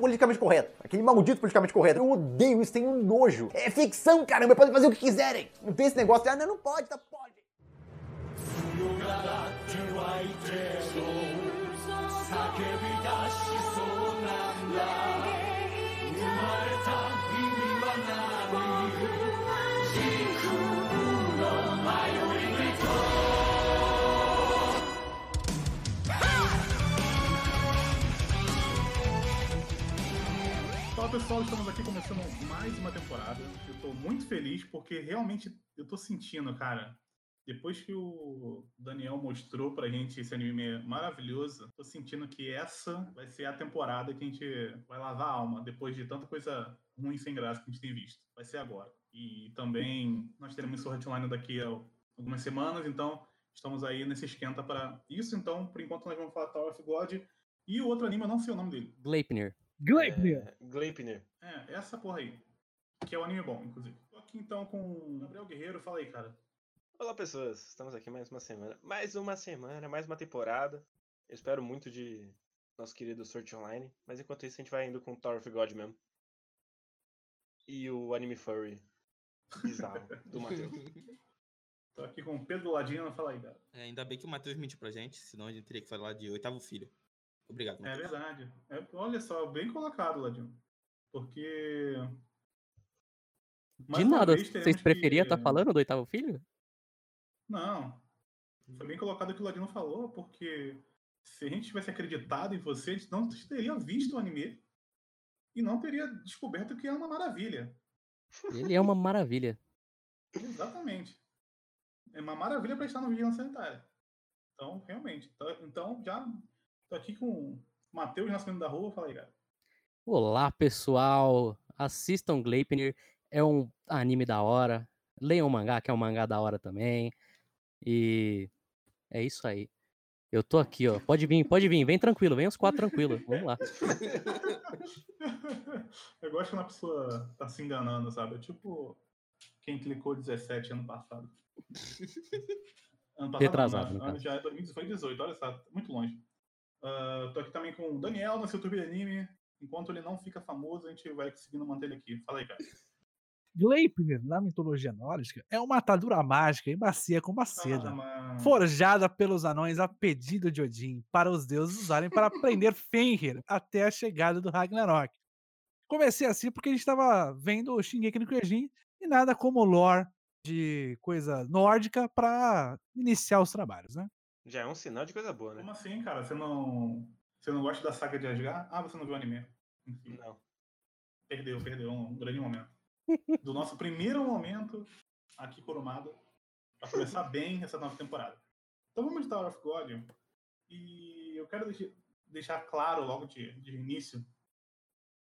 politicamente correto. Aquele maldito politicamente correto. Eu odeio isso, tenho nojo. É ficção, caramba, podem fazer o que quiserem. Não tem esse negócio de, ah, não, pode, tá, pode. Fala pessoal, estamos aqui começando mais uma temporada. Eu tô muito feliz porque realmente eu tô sentindo, cara. Depois que o Daniel mostrou pra gente esse anime maravilhoso, tô sentindo que essa vai ser a temporada que a gente vai lavar a alma depois de tanta coisa ruim sem graça que a gente tem visto. Vai ser agora. E também nós teremos Art Online daqui a algumas semanas, então estamos aí nesse esquenta para isso. Então, por enquanto, nós vamos falar Tower of God. E o outro anime, eu não sei o nome dele. Gleipnir. Gleipnir. É, Gleipnir. É, essa porra aí. Que é um anime bom, inclusive. Tô aqui então com o Gabriel Guerreiro. Fala aí, cara. Olá, pessoas. Estamos aqui mais uma semana. Mais uma semana, mais uma temporada. Eu espero muito de nosso querido Sword Online. Mas enquanto isso, a gente vai indo com Tower of God mesmo. E o anime furry bizarro do Matheus. Tô aqui com o Pedro Ladino. Fala aí, cara. É, ainda bem que o Matheus mentiu pra gente, senão a gente teria que falar de oitavo filho. Obrigado, É Matheus. verdade. É, olha só, bem colocado, Ladino. Porque. De nada, vocês preferiam estar falando do oitavo filho? Não. Foi bem colocado o que o Ladino falou, porque se a gente tivesse acreditado em você, a gente não teria visto o anime e não teria descoberto que é uma maravilha. Ele é uma maravilha. Exatamente. É uma maravilha para estar no Vigilância Sanitária. Então, realmente. Então, então, já tô aqui com o Matheus Nascimento da Rua. Fala aí, cara. Olá, pessoal. Assistam Gleipnir. É um anime da hora. Leiam o mangá, que é um mangá da hora também. E é isso aí. Eu tô aqui, ó. Pode vir, pode vir. Vem tranquilo, vem os quatro tranquilo. Vamos lá. Eu gosto quando a pessoa tá se enganando, sabe? É tipo quem clicou 17 ano passado. Ano passado Retrasado, não, no ano já é 2018, olha só, muito longe. Tô aqui também com o Daniel no seu YouTube Anime. Enquanto ele não fica famoso, a gente vai conseguindo manter ele aqui. Fala aí, cara. Gleipnir, na mitologia nórdica, é uma atadura mágica e macia com uma seda. Ah, Forjada pelos anões a pedido de Odin, para os deuses usarem para prender Fenrir até a chegada do Ragnarok. Comecei assim porque a gente estava vendo o Shingeki no Kyojin e nada como lore de coisa nórdica para iniciar os trabalhos, né? Já é um sinal de coisa boa, né? Como assim, cara? Você não, você não gosta da saga de Asgard? Ah, você não viu o anime. Enfim, Não. perdeu, perdeu um grande momento. Do nosso primeiro momento aqui Kurumada, para começar bem essa nova temporada. Então vamos de Tower of God. E eu quero deixar, deixar claro logo de, de início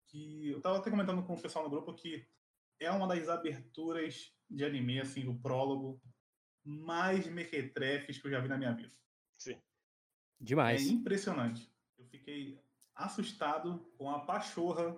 que eu tava até comentando com o pessoal no grupo que é uma das aberturas de anime, assim, o prólogo mais mequetrefes que eu já vi na minha vida. Sim. Demais. É impressionante. Eu fiquei assustado com a pachorra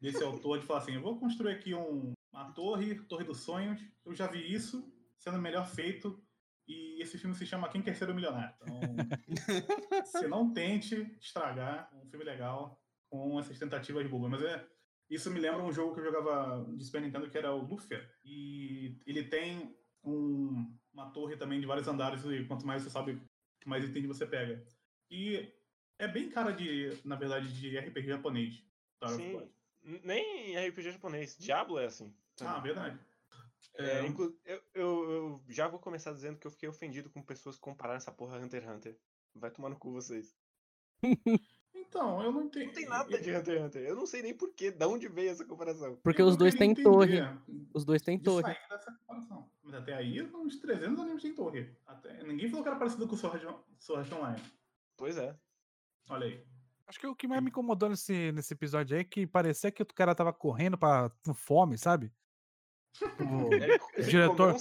desse autor de falar assim: eu vou construir aqui um- uma torre, Torre dos Sonhos. Eu já vi isso sendo melhor feito. E esse filme se chama Quem Quer Ser o Milionário. Então, você não tente estragar um filme legal com essas tentativas bobas. Mas é, isso me lembra um jogo que eu jogava de Super Nintendo que era o Luffy. E ele tem um- uma torre também de vários andares. E quanto mais você sabe, mais item você pega. E é bem cara de, na verdade, de RPG japonês. Sim. Nem RPG japonês. Diablo é assim. Ah, verdade. É, É, inclu- eu, eu- eu já vou começar dizendo que eu fiquei ofendido com pessoas que compararam essa porra a Hunter x Hunter. Vai tomar no cu vocês. então, eu não entendo. Não tem nada de Hunter x Hunter. Eu não sei nem porquê, de onde veio essa comparação. Porque Eu os dois têm torre. Os dois têm torre. sair dessa comparação. Mas até aí, uns 300 animes têm torre. Até... Ninguém falou que era parecido com o Sword Sword Online. Pois é. Olha aí. Acho que o que mais me incomodou nesse, nesse episódio aí é que parecia que o cara tava correndo pra, com fome, sabe? O, diretor-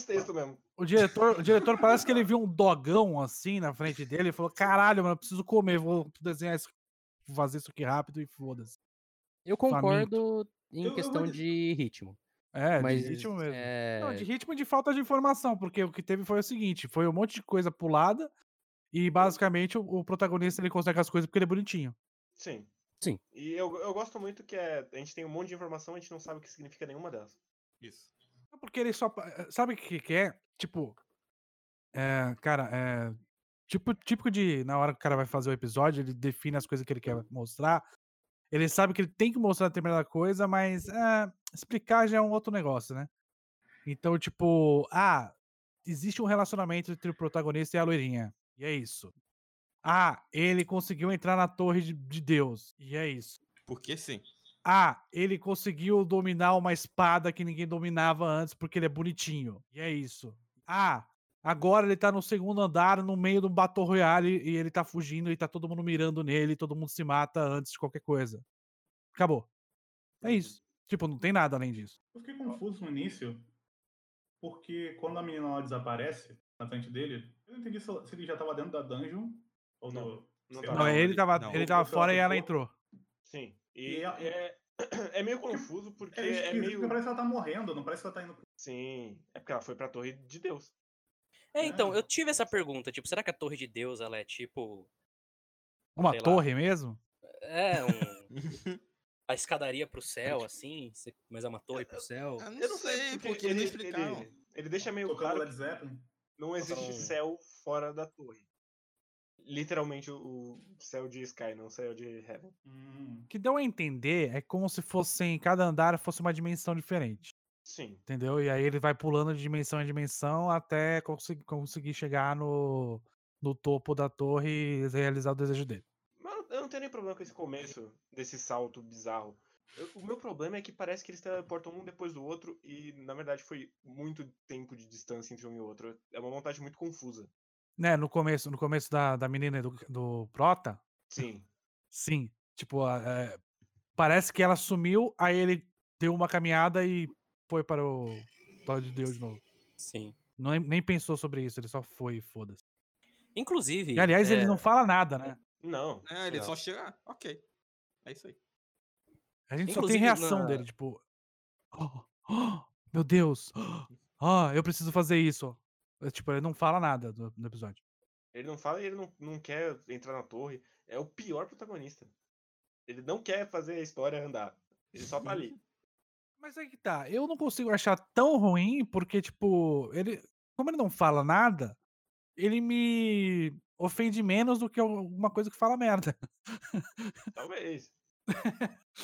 o diretor, o diretor parece que ele viu um dogão assim na frente dele e falou: caralho, mano, eu preciso comer, vou desenhar isso, vou fazer isso aqui rápido e foda-se. Eu concordo em Eu- eu questão vou de ritmo. É, Mas de ritmo mesmo. é, Não, de ritmo e de falta de informação, porque o que teve foi o seguinte: foi um monte de coisa pulada e basicamente o, o protagonista ele consegue as coisas porque ele é bonitinho. Sim. Sim. E eu, eu gosto muito que é, a gente tem um monte de informação, a gente não sabe o que significa nenhuma delas. Isso. É Porque ele só. eh, Sabe o que, que é? Tipo. É, cara, é. Tipo, típico de. Na hora que o cara vai fazer o episódio, ele define as coisas que ele quer mostrar. Ele sabe que ele tem que mostrar determinada coisa, mas é, explicar já é um outro negócio, né? Então, tipo, ah, existe um relacionamento entre o protagonista e a loirinha. E é isso. Ah, ele conseguiu entrar na torre de, de Deus. E é isso. Porque sim. Ah, ele conseguiu dominar uma espada que ninguém dominava antes porque ele é bonitinho. E é isso. Ah, agora ele tá no segundo andar, no meio do Battle Royale, e ele tá fugindo e tá todo mundo mirando nele, e todo mundo se mata antes de qualquer coisa. Acabou. É isso. Tipo, não tem nada além disso. Eu fiquei confuso no início, porque quando a menina lá desaparece na frente dele, eu não entendi se ele já tava dentro da dungeon ou Não, do. não Não, ele tava, não. ele tava fora e ela entrou. Sim. E E a- é, é meio confuso porque É é, meio. porque parece que ela tá morrendo, não parece que ela tá indo. Sim. É porque ela foi pra Torre de Deus. É, então, É. eu tive essa pergunta, tipo, será que a Torre de Deus, ela é tipo, Uma Sei lá. torre mesmo? é um... a escadaria pro céu, assim, mas é uma torre pro céu? Eu não, Eu não sei, porque, ele, explicaram. ele, ele deixa meio Tocando claro Led Zeppelin. não existe Então- céu fora da torre. Literalmente o céu de Sky, não o céu de Heaven. Hum, O que deu a entender é como se fossem, cada andar fosse uma dimensão diferente. Sim. Entendeu? E aí ele vai pulando de dimensão em dimensão até conseguir, conseguir chegar no, no topo da torre e realizar o desejo dele. Mas eu não tenho nem problema com esse começo, desse salto bizarro. Eu- o meu problema é que parece que eles teleportam um depois do outro e, na verdade, foi muito tempo de distância entre um e outro. É uma montagem muito confusa. Né, no começo, no começo da, da menina do, do Prota, Sim. sim. Tipo, é, parece que ela sumiu, aí ele deu uma caminhada e foi para o tal de Deus de novo. Sim. Nem, nem pensou sobre isso, ele só foi e foda-se. Inclusive. E aliás, ele é, não fala nada, né? Não. É, ele Não. só chega. ah, ok. É isso aí. A gente só Inclusive, tem reação na- dele, tipo. "Oh, oh, meu Deus! Ah, eu preciso fazer isso. É, Tipo, ele não fala nada do, no episódio. Ele não fala e ele não, não quer entrar na torre. É o pior protagonista. Ele não quer fazer a história andar. Ele só tá ali. Mas aí que tá, eu não consigo achar tão ruim, porque, tipo, ele. Como ele não fala nada, ele me ofende menos do que alguma coisa que fala merda. Talvez.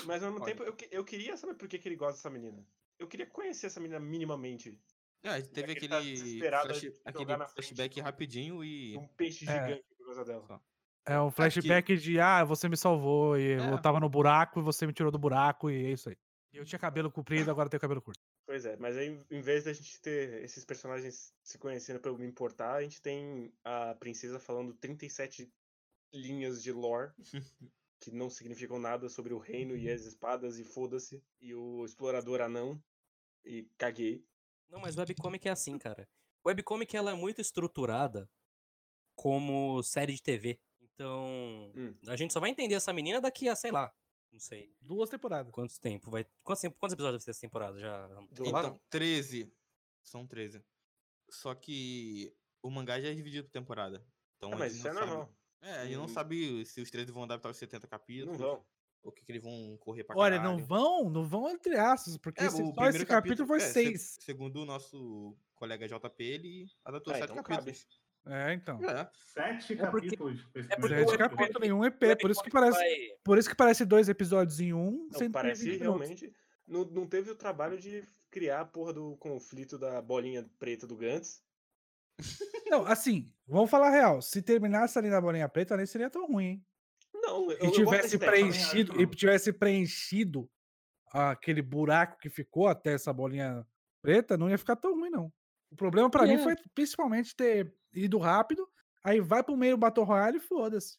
Mas ao mesmo Olha. tempo, eu, eu queria saber por que, que ele gosta dessa menina. Eu queria conhecer essa menina minimamente. É, teve tá aquele, desesperado flash- aquele frente flashback do- rapidinho e. Um peixe É. gigante por causa dela. É um flashback de, ah, você me salvou, e eu É. tava no buraco e você me tirou do buraco, e é isso aí. Eu tinha cabelo comprido, agora eu tenho cabelo curto. Pois é, mas aí, em vez da gente ter esses personagens se conhecendo pelo me importar, a gente tem a princesa falando 37 linhas de lore que não significam nada sobre o reino e as espadas e foda-se. E o explorador anão e caguei. Não, mas webcomic é assim, cara. Webcomic ela é muito estruturada como série de TV. Então, Hum. a gente só vai entender essa menina daqui a, sei lá, não sei Duas temporadas. quanto tempo vai. Quantos, tempo- quantos episódios vai ter essa temporada? Já. Então, 13. São 13. Só que o mangá já é dividido por temporada. Então a mas gente isso é não sabe- normal. É, a gente não Hum. sabe se os 13 vão adaptar os 70 capítulos. Não vão. Ou o que, que eles vão correr pra Olha, caralho. não vão, não vão entre aspas, porque É, esse- o só primeiro esse capítulo foi é, se- seis. segundo o nosso colega JP, ele adaptou Ah, sete então cabe. É, então. É. Sete É porque- capítulos. é porque primeiro Sete capítulos em um EP, por isso que parece, vai- por isso que parece dois episódios em um, Não, 120 parece realmente. Não, não teve o trabalho de criar a porra do conflito da bolinha preta do Gantz. Não, assim, vamos falar a real. Se terminasse ali na bolinha preta, nem seria tão ruim, hein? Não, eu, E eu tivesse ideia. preenchido, e tivesse preenchido aquele buraco que ficou até essa bolinha preta, não ia ficar tão ruim, não. O problema pra mim É. foi principalmente ter ido rápido, aí vai pro meio Battle Royale e foda-se.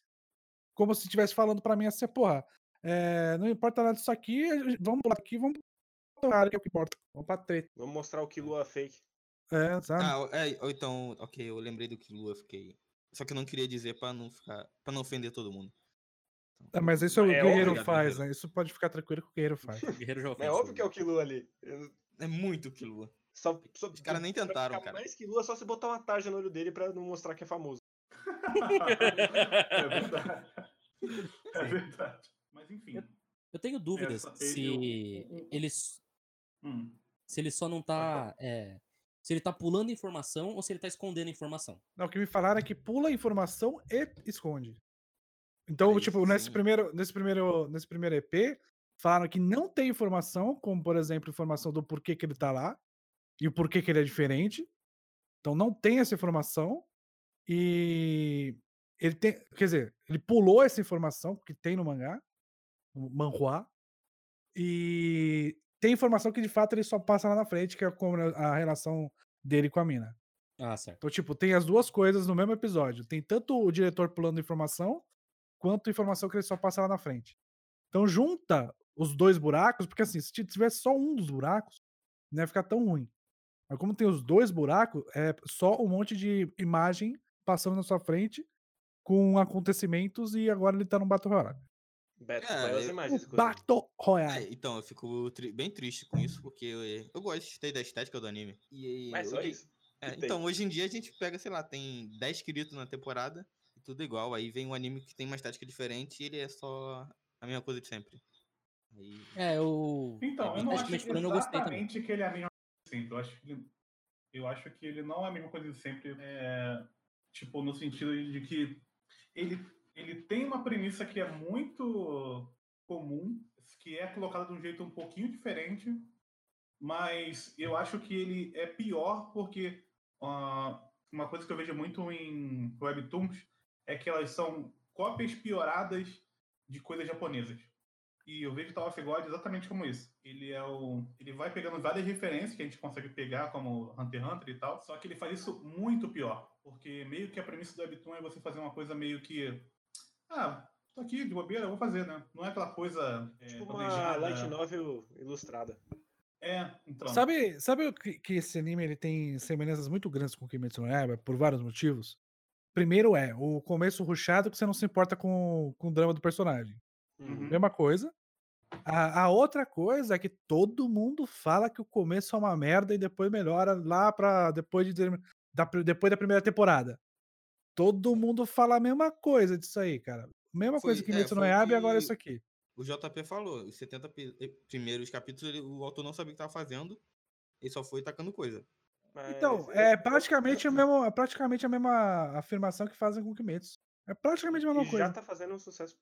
Como se estivesse falando pra mim assim, porra, é, não importa nada disso aqui, vamos pular aqui, vamos pro Battle Royale, que é o que importa. Vamos pra treta. Vamos mostrar o que Lua fake. É, sabe? Ah, é, ou então, ok, eu lembrei do que Lua fiquei. Só que eu não queria dizer pra não ficar. para não ofender todo mundo. É, mas isso o É guerreiro óbvio, faz, guerreiro. né? Isso pode ficar tranquilo que o guerreiro faz. O Guerreiro já É óbvio que é o Killua ali. Eu- É muito que Lua. Só, só, Os caras nem tentaram, cara. Mais que Lua, só se botar uma tarja no olho dele pra não mostrar que é famoso. é verdade. É verdade. Mas enfim. tenho dúvidas Essa- se eu- eu- ele, Hum. se ele só não tá. é, se ele tá pulando informação ou se ele tá escondendo informação. Não, o que me falaram é que pula informação e esconde. Então, Aí tipo, nesse primeiro, nesse, primeiro, nesse primeiro EP, falaram que não tem informação, como, por exemplo, informação do porquê que ele tá lá e o porquê que ele é diferente. Então, não tem essa informação. E ele tem, quer dizer, ele pulou essa informação que tem no mangá, no manhua, e tem informação que de fato ele só passa lá na frente, que é como a relação dele com a mina. Ah, certo. Então, tipo, tem as duas coisas no mesmo episódio. Tem tanto o diretor pulando informação, quanto informação que ele só passa lá na frente. Então, junta os dois buracos, porque assim, se tivesse só um dos buracos, não ia ficar tão ruim. Mas como tem os dois buracos, é só um monte de imagem passando na sua frente com acontecimentos e agora ele tá no Battle Royale. Beto, É, belas eu- imagens. Battle É, Royale. então, eu fico tri- bem triste com isso, porque eu, eu gostei da estética do anime. E, Mas só hoje- isso. é, que tem. então, hoje em dia a gente pega, sei lá, tem 10 inscritos na temporada e tudo igual. Aí vem um anime que tem uma estética diferente e ele é só a mesma coisa de sempre. Aí, É, eu. Então, eu não acho também. exatamente que ele é a mesma sempre. Eu acho que ele, eu acho que ele não é a mesma coisa de sempre. é, tipo, no sentido de que ele, ele tem uma premissa que é muito comum, que é colocada de um jeito um pouquinho diferente, mas eu acho que ele é pior porque ah, uma coisa que eu vejo muito em webtoons é que elas são cópias pioradas de coisas japonesas. E eu vejo Tower of God exatamente como isso. Ele é o. Ele vai pegando várias referências que a gente consegue pegar, como Hunter x Hunter e tal, só que ele faz isso muito pior. Porque meio que a premissa do Webtoon é você fazer uma coisa meio que. Ah, tô aqui de bobeira, eu vou fazer, né? Não é aquela coisa. é, Tipo uma light novel ilustrada. É, então. Sabe, sabe o que, que esse anime ele tem semelhanças muito grandes com Kimetsu no Yaiba por vários motivos? Primeiro é o começo ruchado que você não se importa com, com o drama do personagem. Uhum. Mesma coisa. A, a outra coisa é que todo mundo fala que o começo é uma merda e depois melhora lá pra depois, de, da, depois da primeira temporada. Todo mundo fala a mesma coisa disso aí, cara. Mesma Foi- coisa que é, Kimetsu no foi o Yaiba e agora isso aqui. o JP falou, os 70 pi- eh, primeiros capítulos, ele- o autor não sabia o que tava fazendo, ele só foi tacando coisa. Então, Mas é eu- praticamente, a mesma, é praticamente a mesma afirmação que fazem com Kimetsu. É praticamente a mesma E coisa. já tá fazendo um sucesso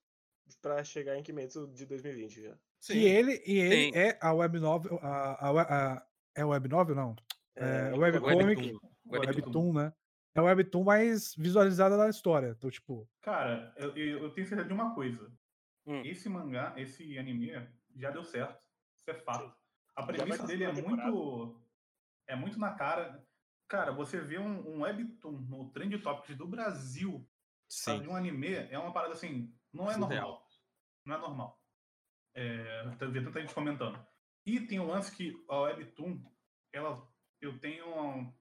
pra chegar em Kimetsu de 2020 já. E ele, e ele Sim. é a web novel, a, a, a- é web novel não? É, webcomic, Webtoon. webtoon, né? É a webtoon mais visualizada da história. Então, tipo, Cara, eu, eu tenho certeza de uma coisa. Hum. Esse mangá, esse anime, já deu certo. Isso é fato. Sim. A premissa dele é temporada. muito. É muito na cara. Cara, você vê um, um webtoon no Trend Topics do Brasil sabe, de um anime, é uma parada assim. Não é Surreal. normal. Não é normal. É, eu vi tanta gente comentando. E tem o lance que a Webtoon, ela, eu tenho,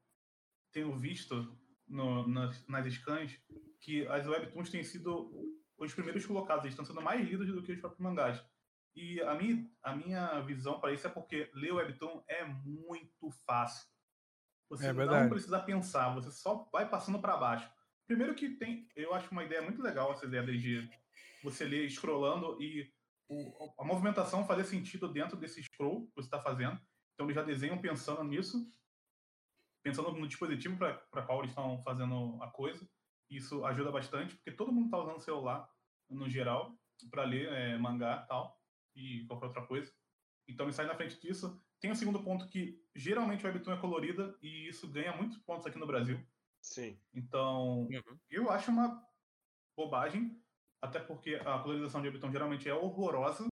tenho visto no- nas, nas scans que as Webtoons têm sido os primeiros colocados, eles estão sendo mais lidos do que os próprios mangás. E a minha, a minha visão para isso é porque ler Webtoon é muito fácil. Você É não precisa pensar, você só vai passando para baixo. Primeiro que tem, eu acho uma ideia muito legal essa ideia de você ler scrollando e o- a movimentação fazer sentido dentro desse scroll que você está fazendo. Então eles já desenham pensando nisso, pensando no dispositivo para qual eles estão fazendo a coisa. Isso ajuda bastante, porque todo mundo está usando celular, no geral, para ler é, mangá e tal, e qualquer outra coisa. Então ele sai na frente disso. Tem o segundo ponto que geralmente o Webtoon é colorida e isso ganha muitos pontos aqui no Brasil. Sim. Então, Uhum. eu acho uma bobagem, até porque a colorização de Webtoon geralmente é horrorosa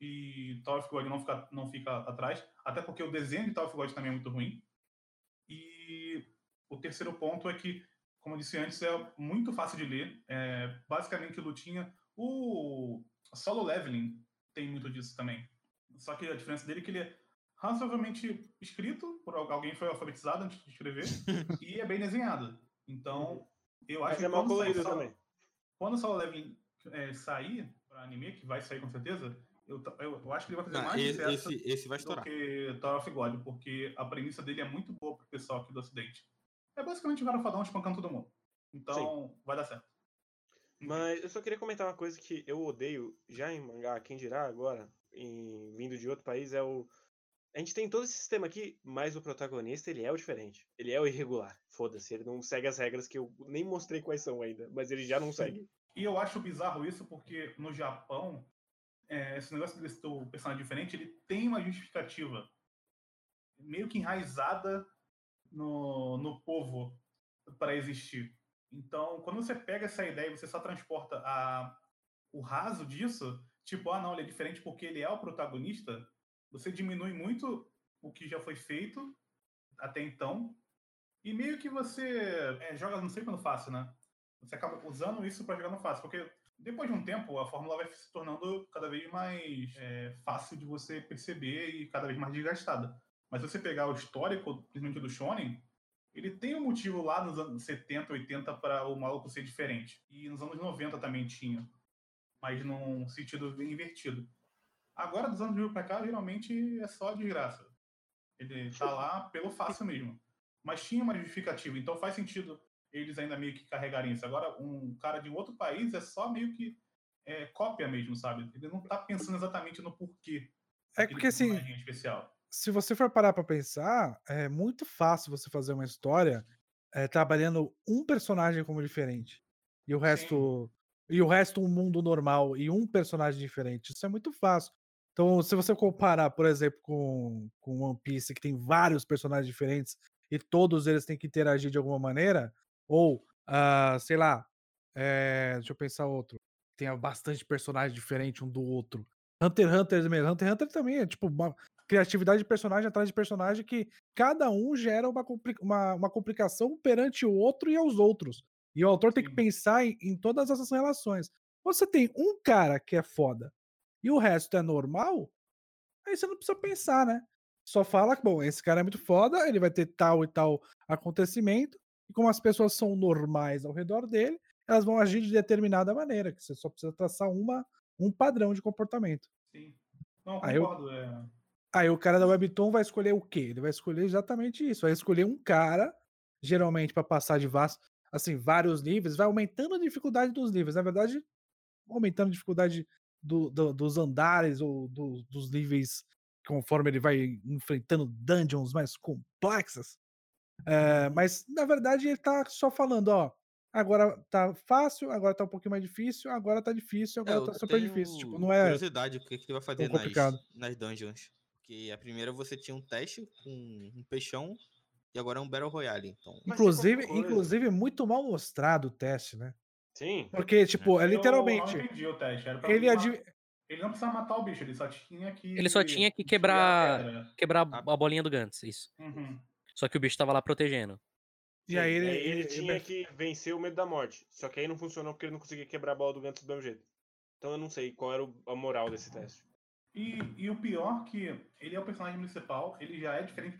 e Tower of God não fica, não fica atrás, até porque o desenho de Tower of God também é muito ruim. E o terceiro ponto é que, como eu disse antes, é muito fácil de ler. É basicamente lutinha. O solo leveling tem muito disso também. Só que a diferença dele é que ele é razoavelmente escrito, por al- alguém foi alfabetizado antes de escrever, e é bem desenhado. Então, eu acho Mas é mal quando sair colorido também. Quando o Solo Leveling é, sair para anime, que vai sair com certeza, eu, eu, eu acho que ele vai fazer Não, mais esse, sucesso esse, esse vai do estourar. que Tower of God, porque a premissa dele é muito boa pro pessoal aqui do Ocidente. É basicamente o cara fadão espancando todo mundo. Então, vai dar certo. Mas eu só queria comentar uma coisa que eu odeio já em mangá, quem dirá agora, em, vindo de outro país, é o. A gente tem todo esse sistema aqui, mas o protagonista ele é o diferente. Ele é o irregular. Foda-se, ele não segue as regras que eu nem mostrei quais são ainda, mas ele já não segue. E eu acho bizarro isso porque no Japão, é, esse negócio desse teu personagem diferente, ele tem uma justificativa meio que enraizada no, no povo para existir. Então, quando você pega essa ideia e você só transporta a, o raso disso, tipo, ah, não, ele é diferente porque ele é o protagonista, você diminui muito o que já foi feito até então, e meio que você é, joga não sei quando fácil, né? Você acaba usando isso para jogar no fácil, porque depois de um tempo a fórmula vai se tornando cada vez mais é, fácil de você perceber e cada vez mais desgastada. Mas se você pegar o histórico, principalmente do Shonen, ele tem um motivo lá nos anos 70, 80 para o maluco ser diferente. E nos anos 90 também tinha. Mas num sentido invertido. Agora, dos anos 2000 para cá, geralmente é só desgraça. Ele tá lá pelo fácil mesmo. Mas tinha uma justificativa, então faz sentido eles ainda meio que carregarem isso. Agora, um cara de outro país é só meio que é, cópia mesmo, sabe? Ele não tá pensando exatamente no porquê. É porque assim, se você for parar para pensar, é muito fácil você fazer uma história é, trabalhando um personagem como diferente e o resto Sim. e o resto um mundo normal e um personagem diferente. Isso é muito fácil. Então, se você comparar, por exemplo, com, com One Piece, que tem vários personagens diferentes e todos eles têm que interagir de alguma maneira, ou, uh, sei lá, é, deixa eu pensar outro, tem bastante personagem diferente um do outro. Hunter x Hunter mesmo. Hunter x Hunter também é tipo uma, criatividade de personagem atrás de personagem que cada um gera uma, uma, uma complicação perante o outro e aos outros. E o autor tem que pensar em, em, todas essas relações. Você tem um cara que é foda e o resto é normal, aí você não precisa pensar, né? Só fala que, bom, esse cara é muito foda, ele vai ter tal e tal acontecimento, e como as pessoas são normais ao redor dele, elas vão agir de determinada maneira, que você só precisa traçar uma, um padrão de comportamento. Sim. Não, concordo. Aí eu... é Aí o cara da Webtoon vai escolher o quê? Ele vai escolher exatamente isso. Vai escolher um cara, geralmente para passar de vasto, assim, vários níveis, vai aumentando a dificuldade dos níveis. Na verdade, aumentando a dificuldade do, do, dos andares ou do, dos níveis conforme ele vai enfrentando dungeons mais complexas. É, mas na verdade ele tá só falando, ó, agora tá fácil, agora tá um pouquinho mais difícil, agora tá difícil, agora é, tá super difícil. Tipo, não é. Curiosidade, o que, que ele vai fazer nas, nas dungeons? Porque a primeira você tinha um teste com um peixão e agora é um Battle Royale. Então... Inclusive, inclusive, muito mal mostrado o teste, né? Sim. Porque, tipo, é literalmente. Eu não entendi o teste. Era pra ele, ele não precisava matar o bicho, ele só tinha que. Ele só tinha que quebrar, quebrar a bolinha do Gantz, isso. Uhum. Só que o bicho tava lá protegendo. E aí ele, ele, ele tinha ele... que vencer o medo da morte. Só que aí não funcionou porque ele não conseguia quebrar a bola do Gantz do mesmo jeito. Então eu não sei qual era a moral desse teste. E, e o pior que ele é o personagem principal, ele já é diferente.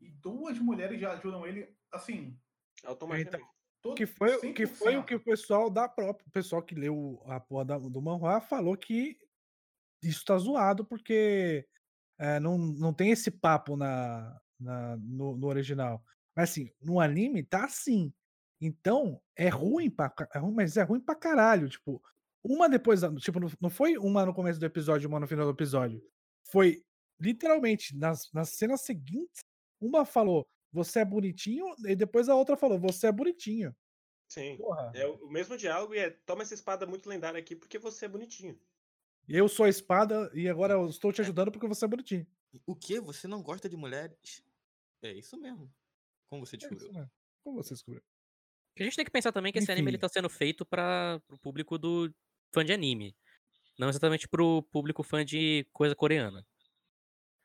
E duas mulheres já ajudam ele, assim. Automaticamente. Então, que foi, que foi o que o pessoal da própria, o pessoal que leu a porra da, do manhua falou que isso tá zoado porque é, não, não tem esse papo na, na no, no, original. Mas assim, no anime tá assim. Então, é ruim, pra, é ruim, mas é ruim pra caralho. Tipo, uma depois, tipo, não foi uma no começo do episódio e uma no final do episódio. Foi literalmente nas, nas cenas seguintes, uma falou, você é bonitinho, e depois a outra falou, você é bonitinho. Sim. Porra. É o mesmo diálogo e é toma essa espada muito lendária aqui porque você é bonitinho. Eu sou a espada e agora eu estou te ajudando porque você é bonitinho. O que? Você não gosta de mulheres? É isso mesmo. Como você é descobriu? É Como você descobriu? A gente tem que pensar também que Enfim. esse anime ele tá sendo feito para o público do fã de anime. Não exatamente pro público fã de coisa coreana.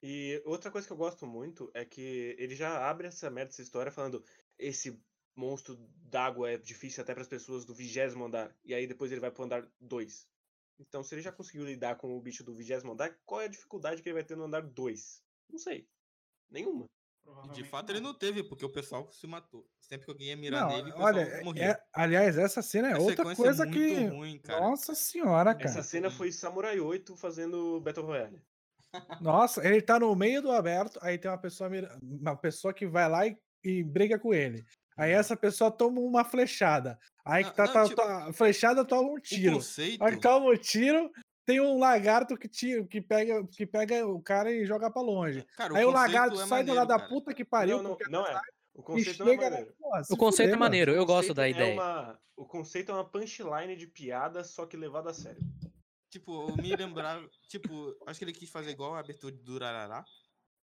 E outra coisa que eu gosto muito é que ele já abre essa merda, essa história, falando esse monstro d'água é difícil até para as pessoas do vigésimo andar. E aí depois ele vai pro andar 2. Então, se ele já conseguiu lidar com o bicho do vigésimo andar, qual é a dificuldade que ele vai ter no andar 2? Não sei. Nenhuma. De fato, ele não teve, porque o pessoal se matou. Sempre que alguém ia mirar não, nele, o olha, morria. É, aliás, essa cena é outra é coisa é que. Ruim, Nossa senhora, cara. Essa cena foi Samurai 8 fazendo Battle Royale. Nossa, ele tá no meio do aberto, aí tem uma pessoa, uma pessoa que vai lá e, e briga com ele. Aí essa pessoa toma uma flechada. Aí que tá, não, tá, tipo, tá- a flechada toma um tiro. conceito. Aí que toma um tiro, tem um lagarto que, tira, que, pega, que pega o cara e joga pra longe. Cara, Aí o lagarto é sai do lado da puta que pariu. não, não, não é. O conceito não é maneiro. Porra, O conceito fuder, é maneiro, eu gosto da é ideia. uma- o conceito é uma punchline de piada, só que levado a sério. Tipo, eu me lembrava. Tipo, acho que ele quis fazer igual a abertura do Durarará.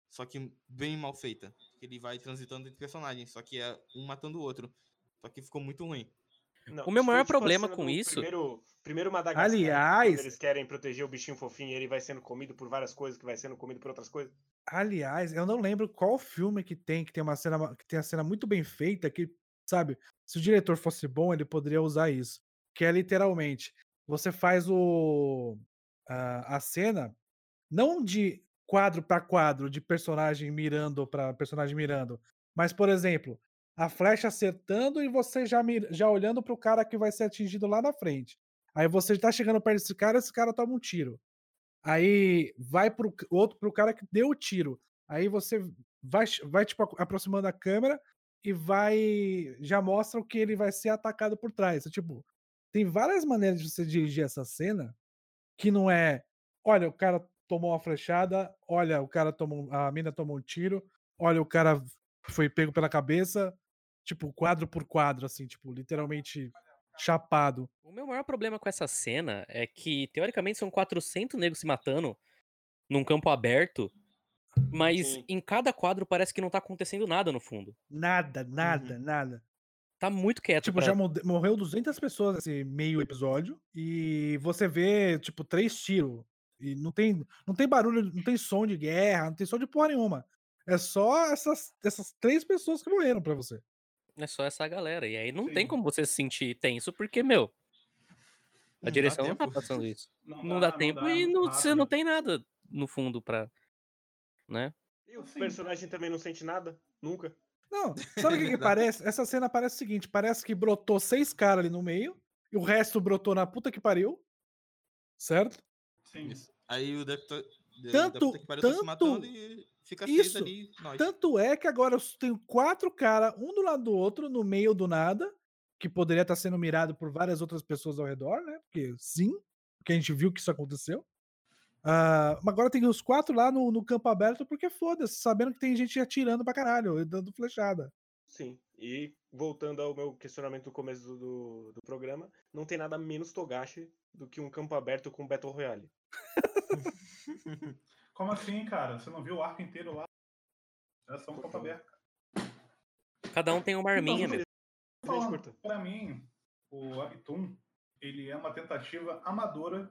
Só que bem mal feita. Que ele vai transitando entre personagens. Só que é um matando o outro. Só que ficou muito ruim. Não, O meu maior problema com isso- Primeiro, primeiro Madagascar. Aliás- eles querem proteger o bichinho fofinho e ele vai sendo comido por várias coisas, que vai sendo comido por outras coisas. Aliás, eu não lembro qual filme que tem que tem uma cena que tem a cena muito bem feita que, sabe, se o diretor fosse bom, ele poderia usar isso, que é literalmente, você faz o a, a cena não de quadro para quadro, de personagem mirando para personagem mirando, mas por exemplo, a flecha acertando e você já mir- já olhando para o cara que vai ser atingido lá na frente. Aí você tá chegando perto desse cara, esse cara toma um tiro. Aí vai pro outro pro cara que deu o tiro. Aí você vai, vai tipo apro- aproximando a câmera e vai já mostra o que ele vai ser atacado por trás. Então, Tipo, tem várias maneiras de você dirigir essa cena que não é, olha, o cara tomou uma flechada, olha, o cara tomou, a mina tomou um tiro, olha, o cara foi pego pela cabeça, tipo, quadro por quadro, assim, tipo, literalmente chapado. O meu maior problema com essa cena é que, teoricamente, são 400 negros se matando num campo aberto, mas Sim. em cada quadro parece que não tá acontecendo nada no fundo. Nada, nada, nada. Tá muito quieto. Tipo, pra- já morreu 200 pessoas nesse meio episódio e você vê, tipo, três tiros. E não tem, não tem barulho, não tem som de guerra, não tem som de porra nenhuma. É só essas, essas três pessoas que morreram pra você. É só essa galera. E aí não Sim. tem como você se sentir tenso, porque, meu, a dá direção não tá passando isso. Não, Não dá, tempo dá, e não- você não tem nada no fundo pra. Né? E o Assim. personagem também não sente nada, nunca. Não, sabe o que, que parece? Essa cena parece o seguinte: parece que brotou seis caras ali no meio e o resto brotou na puta que pariu. Certo? Sim. Isso. Aí o deputado. Tanto- que pariu tá se tanto- matando e fica seis isso, ali. Nós. Tanto é que agora eu tenho quatro caras, um do lado do outro, no meio do nada, que poderia estar sendo mirado por várias outras pessoas ao redor, né? Porque sim, porque a gente viu que isso aconteceu. Ah, mas agora tem os quatro lá no, no campo aberto, porque foda-se, sabendo que tem gente atirando pra caralho, e dando flechada. Sim. E voltando ao meu questionamento do começo do, do, do programa, não tem nada menos Togashi do que um campo aberto com Battle Royale. Como assim, cara? Você não viu o arco inteiro lá? Era só um campo aberto. Cada um tem uma arminha. Gente, Falando, curta. pra mim, o Webtoon, ele é uma tentativa amadora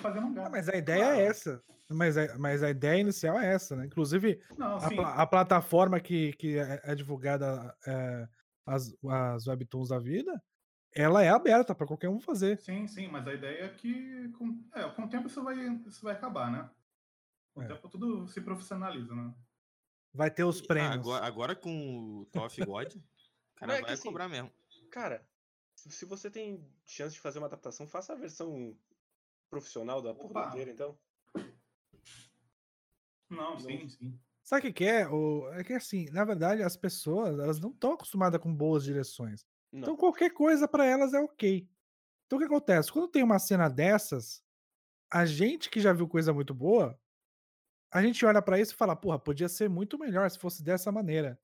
fazer mangá. Ah, mas a ideia Claro. é essa. Mas a, mas a ideia inicial é essa, né? Inclusive, Não, a, a plataforma que, que é, é divulgada, é, as, as webtoons da vida, ela é aberta pra qualquer um fazer. Sim, sim, mas a ideia é que com, é, com o tempo isso vai, isso vai acabar, né? Com o É. tempo tudo se profissionaliza, né? Vai ter os Ah, prêmios. agora, agora com o Tough God, o cara é que vai assim, cobrar mesmo. Cara, se você tem chance de fazer uma adaptação, faça a versão profissional da porra inteira, então. Não, sim, sim. Sabe o que, é? O, é que assim, na verdade, as pessoas elas não estão acostumadas com boas direções. Não. Então qualquer coisa pra elas é ok. Então o que acontece? Quando tem uma cena dessas, a gente que já viu coisa muito boa, a gente olha pra isso e fala, porra, podia ser muito melhor se fosse dessa maneira.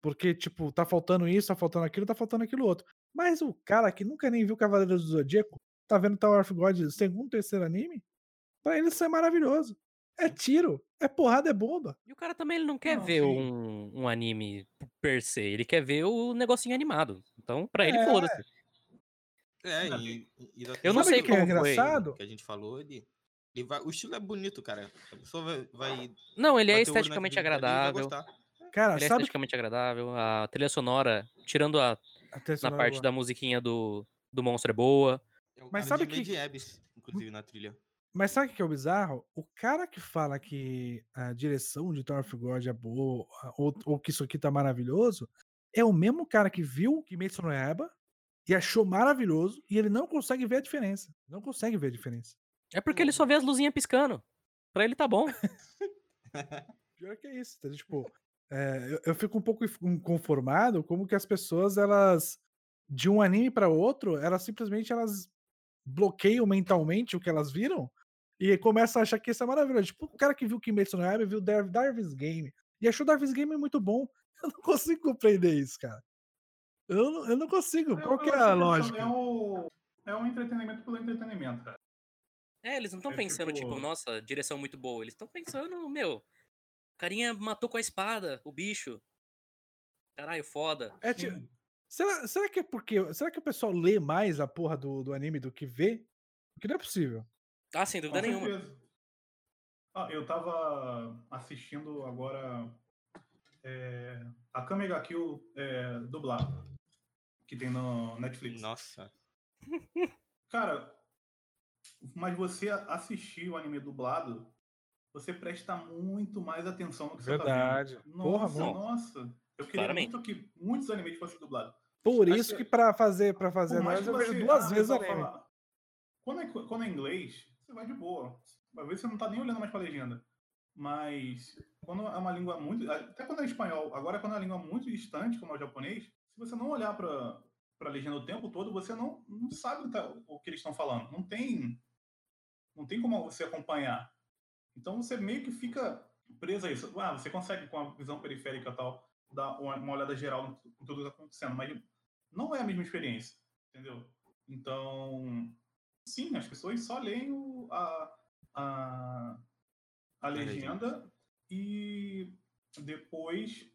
Porque, tipo, tá faltando isso, tá faltando aquilo, tá faltando aquilo outro. Mas o cara que nunca nem viu Cavaleiros do Zodíaco, tá vendo Tower of God segundo, terceiro anime, pra ele isso é maravilhoso. É tiro, é porrada, é bomba. E o cara também ele não quer Não, ver um, um anime per se, ele quer ver o negocinho animado. Então, pra ele, É. foda-se. É, e, e da Eu não sei que que é como foi. engraçado? que a gente falou, ele, ele vai, o estilo é bonito, cara. A pessoa vai, vai Não, ele é esteticamente agradável. Cara, Ele é sabe esteticamente agradável. A trilha sonora, tirando a, a trilha na sonora parte boa. da musiquinha do, do monstro é boa. É o Mas sabe de que- Lady Abyss, inclusive, na trilha. Mas sabe o que é o bizarro? O cara que fala que a direção de Tower of God é boa, ou, ou que isso aqui tá maravilhoso, é o mesmo cara que viu Kimetsu no Yaiba e achou maravilhoso e ele não consegue ver a diferença. Não consegue ver a diferença. É porque ele só vê as luzinhas piscando. Pra ele tá bom. Pior que é isso, entendeu? Tipo, é, eu, eu fico um pouco inconformado como que as pessoas, elas de um anime para outro, elas simplesmente elas bloqueiam mentalmente o que elas viram e começam a achar que isso é maravilhoso. Tipo, o cara que viu Kimetsu no Yaiba viu Dar- Darwin's Game e achou Darwin's Game muito bom. Eu não consigo compreender isso, cara. Eu não, eu não consigo. Eu- Qual que é a são- lógica? É um, é um entretenimento pelo entretenimento, cara. É, eles não estão É pensando, tipo, tipo- nossa, direção muito boa. Eles estão pensando, meu, o carinha matou com a espada o bicho. Caralho, foda. É, tipo. Será, será que é porque. Será que o pessoal lê mais a porra do, do anime do que vê? Porque não é possível. Ah, sem Com dúvida nenhuma. certeza. Ah, eu tava assistindo agora é, a Kamega Kill é, dublado, que tem no Netflix. Nossa. Cara, mas você assistir o anime dublado, você presta muito mais atenção no que Verdade. você tá vendo. Porra, Nossa, muito. nossa. Eu queria Claramente. muito que muitos animes fossem dublados. Por Acho isso que- que pra fazer, pra fazer análise eu vejo duas ah, vezes o pessoal anime. fala- Quando é, quando é inglês, você vai de boa. Às vezes você não tá nem olhando mais pra legenda. Mas quando é uma língua muito. Até quando é espanhol, agora quando é uma língua muito distante, como é o japonês, se você não olhar pra, pra legenda o tempo todo, você não, não sabe o que tá- o que eles estão falando. Não tem. Não tem como você acompanhar. Então você meio que fica preso a isso. Ah, você consegue, com a visão periférica e tal, dar uma, olhada geral em tudo que está acontecendo, mas não é a mesma experiência, entendeu? Então, sim, as pessoas só leem o- a, a, a legenda e depois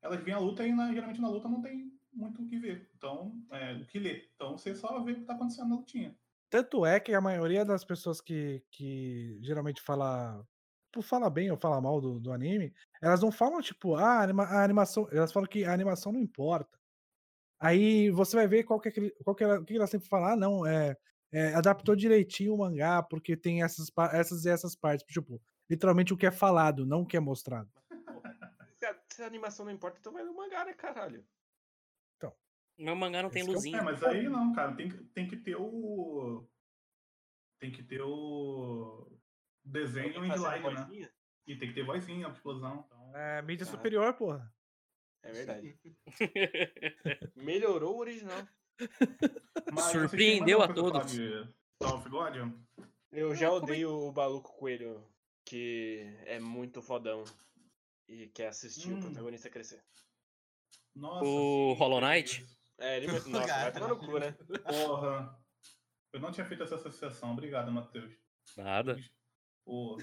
elas veem a luta e na- geralmente na luta não tem muito o que ver. Então, é, o que ler. Então você só vê o que está acontecendo na lutinha. Tanto é que a maioria das pessoas que, que geralmente fala, tipo, fala bem ou fala mal do, do anime, elas não falam, tipo, ah, a, anima- a animação. Elas falam que a animação não importa. Aí você vai ver qual que é aquele, qual que é, o que elas sempre falam, ah, não, é, é, adaptou direitinho o mangá, porque tem essas, essas e essas partes. Tipo, literalmente o que é falado, não o que é mostrado. Se a, se a animação não importa, então vai no mangá, né, caralho? Meu mangá não tem é luzinha. É, mas aí não, cara, tem, que- tem que ter o. Tem que ter o desenho em slide, né? E tem que ter vozinha, explosão. Então... É mídia Ah. superior, porra. É verdade. Melhorou o original. Mas Surpreendeu a todos. of God? Eu já é- odeio o Baluco Coelho, que é muito fodão e quer assistir Hum. o protagonista crescer. Nossa. O sim, Hollow Knight? É, ele mesmo. Nossa, vai tomar no cu, né? Porra. Eu não tinha feito essa associação. Obrigado, Matheus. Nada. Pô.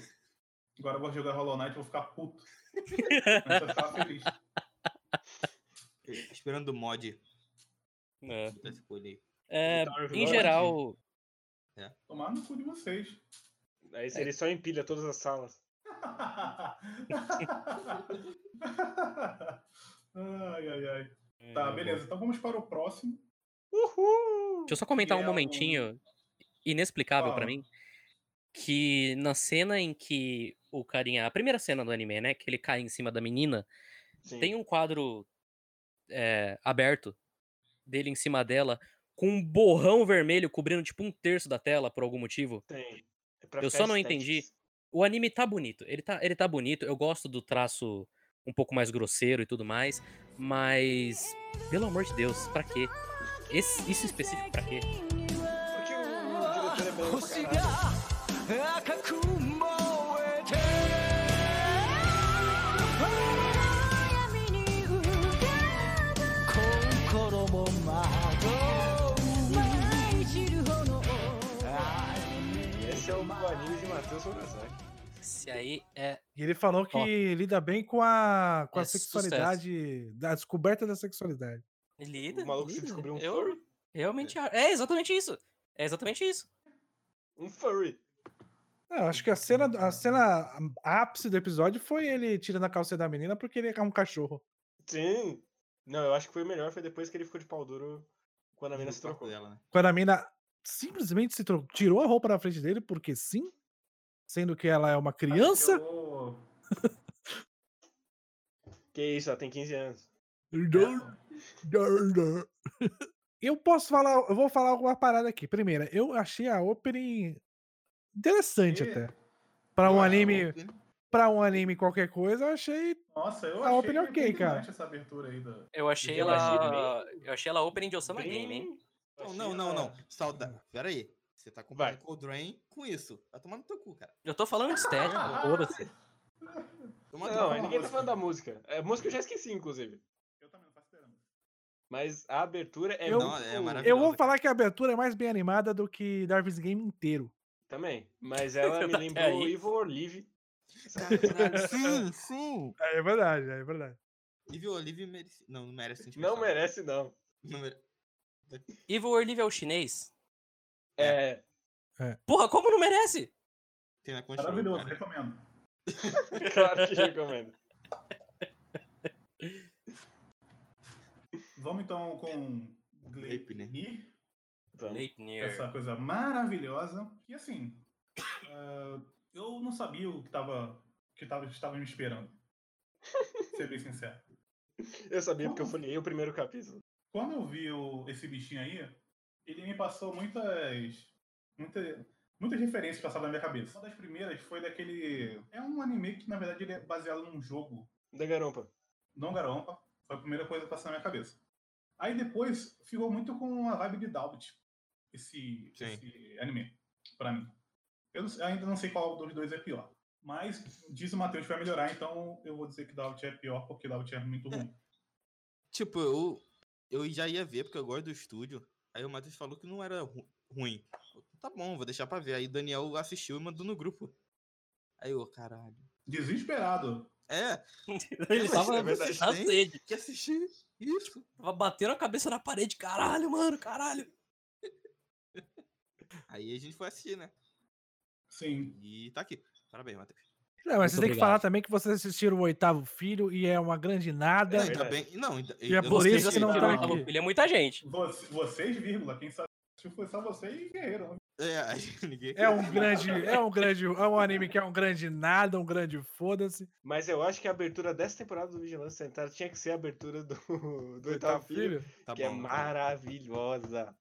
Agora eu vou jogar Hollow Knight e vou ficar puto. Antes eu ficava feliz. Esperando o mod. É. É, of em geral, Tomar no cu de vocês. Aí ele só empilha todas as salas. ai, ai, ai. Tá, beleza. Então vamos para o próximo. Uhul! Deixa eu só comentar Que um é um- momentinho inexplicável pra Fala. mim. Que na cena em que o carinha. A primeira cena do anime, né? Que ele cai em cima da menina. Sim. Tem um quadro é, aberto dele em cima dela. Com um borrão vermelho cobrindo tipo um terço da tela por algum motivo. Tem. É Eu só não entendi. O anime tá bonito. Ele tá, ele tá bonito. Eu gosto do traço um pouco mais grosseiro e tudo mais. Mas. Pelo amor de Deus, pra quê? Esse, isso específico pra quê? Porque o, o diretor é bom esse é o Guaninho de Matheus Sorozaki. Esse aí é. Ele falou que Ó. lida bem com a, com é a sexualidade, sucesso. da descoberta da sexualidade. Lida. O maluco lida. se descobriu um Eu, furry. Realmente. É. é. exatamente isso. É exatamente isso. Um furry. Não, acho que a cena, a cena ápice do episódio foi ele tirando a calça da menina porque ele é um cachorro. Sim. Não, eu acho que foi o melhor, foi depois que ele ficou de pau duro quando a mina No se trocou. dela, né? Quando a mina simplesmente se trocou, tirou a roupa da frente dele porque sim, sendo que ela é uma criança. Eu... Que isso, ela tem 15 anos. Eu posso falar, eu vou falar alguma parada aqui. Primeira, eu achei a opening interessante E- até. Pra eu um acho anime, pra um anime qualquer coisa, eu achei. Nossa, eu A achei opening ok, impressionante cara. essa abertura aí da. Eu achei Eu achei ela. Eu achei ela opening de Osama Bem- Game, hein? Não, não, não, não. Saudade. Pera aí. Você tá Vai. comparando Cold Rain com isso. Vai tomar no teu cu, cara. Eu tô falando de estética, foda-se. Toma no Não, é, ninguém tá falando da música. A música eu já esqueci, inclusive. Eu também não faço ideia. Mas a abertura é Eu-. Não, é maravilhosa. Eu vou falar que a abertura é mais bem animada do que Darwin's Game inteiro. Também. Mas ela me Até lembrou aí. Evil or Live. Caralho, Sim, sim. É verdade, é verdade. Livre Olive merece. Não, não merece. Não merece, não. Não mere- Evil or Live é o chinês? É. Porra, como não merece? Tem na Maravilhoso, cara. recomendo. Claro que recomendo. Vamos então com Gleipnir. Leipnir. essa coisa maravilhosa. Que assim, ah, eu não sabia o que tava, que tava, estava me esperando. Ser bem sincero. Eu sabia porque eu folhei o primeiro capítulo. Quando eu vi o- esse bichinho aí, ele me passou muitas, muita- muitas referências que passavam na minha cabeça. Uma das primeiras foi daquele. É um anime que, na verdade, ele é baseado num jogo Da garompa. não garompa. Foi a primeira coisa que passou na minha cabeça. Aí depois ficou muito com a vibe de Dalbit, esse, Sim. esse anime, pra mim. Eu não ainda não sei qual dos dois é pior. Mas diz o Matheus que vai melhorar, então eu vou dizer que Dalbit é pior, porque Dalbit é muito ruim. Tipo, eu, eu já ia ver porque eu gosto do estúdio. Aí o Matheus falou que não era ru- ruim. Eu, Tá bom, vou deixar pra ver. Aí o Daniel assistiu e mandou no grupo. Aí eu, caralho. Desesperado. É, Ele tava é na sede. que assistir isso. Tava batendo a cabeça na parede. Caralho, mano, caralho. Aí a gente foi assistir, né? Sim. E tá aqui. Parabéns, Matheus. Não, mas Muito você tem que obrigado. falar também que vocês assistiram o oitavo filho e é uma grande nada. Não, ainda verdade. bem. Não, ainda, E é por isso que não ele- tá Oitavo aqui. filho é muita gente. Você- Vocês, vírgula, quem sabe se foi só você e Guerreiro. né? É, aí ninguém. É um grande, é um grande, é um anime que é um grande nada, um grande foda-se. Mas eu acho que a abertura dessa temporada do Vigilância Sanitária tinha que ser a abertura do, do Oitavo Filho, Tá que é bom, bom. maravilhosa.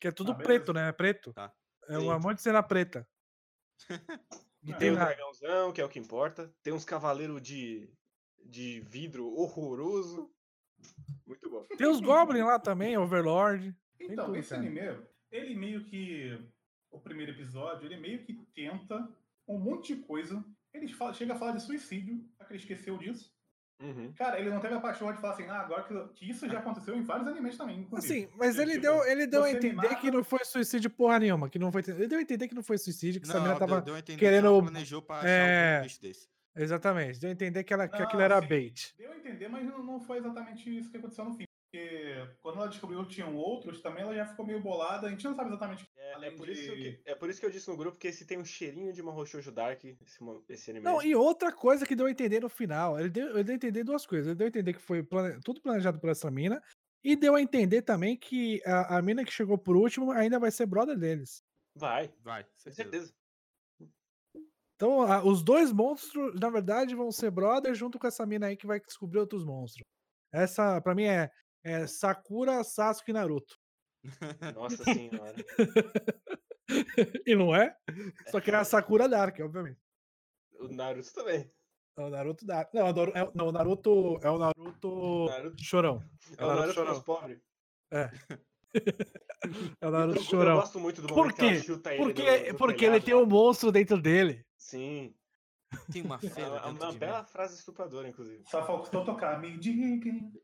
Que é tudo Ah, preto, né? É preto. Tá. É um monte de cena preta. E Tem o na, dragãozão, que é o que importa. Tem uns cavaleiros de, de vidro horroroso. Muito bom. tem os Goblin lá também, Overlord. Então, tudo, esse cara. anime, ele meio que. O primeiro episódio, ele meio que tenta um monte de coisa. Ele fala, chega a falar de suicídio, só que ele esqueceu disso. Uhum. Cara, ele não teve a paixão de falar assim, ah, agora que, que isso já aconteceu em vários animes também. inclusive. Assim, mas ele tipo, deu, ele deu a entender mata- que não foi suicídio porra nenhuma, que não foi, ele deu a entender que não foi suicídio, que essa menina deu- tava deu a entender querendo- que planejou pra achar É. um bicho desse. exatamente, deu a entender que ela que Não, aquilo era sim. bait. Deu a entender, mas não, não foi exatamente isso que aconteceu no fim. Porque quando ela descobriu que tinham outros, também ela já ficou meio bolada. A gente não sabe exatamente o que É, é por isso de- que, é por isso que eu disse no grupo que esse tem um cheirinho de Mahou Shoujo Dark, esse, esse anime. Não, e outra coisa que deu a entender no final, ele deu, ele deu a entender duas coisas. Ele deu a entender que foi plane- tudo planejado por essa mina, e deu a entender também que a, a mina que chegou por último ainda vai ser brother deles. Vai, Vai, com certeza. Então, a- os dois monstros, na verdade, vão ser brother junto com essa mina aí que vai descobrir outros monstros. Essa, pra mim, é, é Sakura, Sasuke e Naruto. Nossa senhora. E não é? Só que é a Sakura Dark, obviamente. O Naruto também. É o Naruto Dark. Não, é o é o- não, o Naruto é o Naruto Naruto- Chorão. É o Naruto dos pobres. É o Eu, Naruto eu Chorão. gosto muito do Por quê? Porque, do porque ele tem um monstro dentro dele. Sim. Tem uma É uma, uma bela mim. frase estupradora, inclusive. Só faltou tocar. Me diga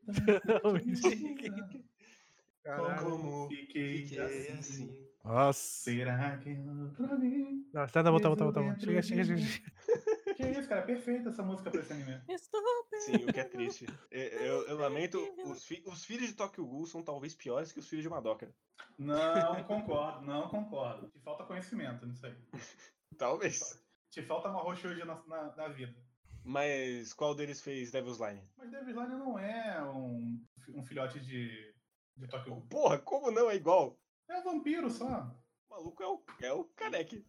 Caralho. como fiquei, Fiquei assim. assim. Nossa. Será que eu pra mim? Não, tá, tá bom, tá bom, tá bom, tá bom. Chega, chega, chega. Que isso, cara? É perfeita essa música pra esse anime. Sim, o que é triste. Eu, eu- eu lamento, os, fi- os filhos de Tokyo Ghoul são talvez piores que os filhos de Madoka. Não concordo, não concordo. Te falta conhecimento nisso aí. Talvez. Te falta uma roxa hoje na, na, na vida. Mas qual deles fez Devil's Line? Mas David Line não é um, um filhote de, de Tokyo. Porra, como não é igual? É um vampiro só. O maluco é o, é o Kaneki.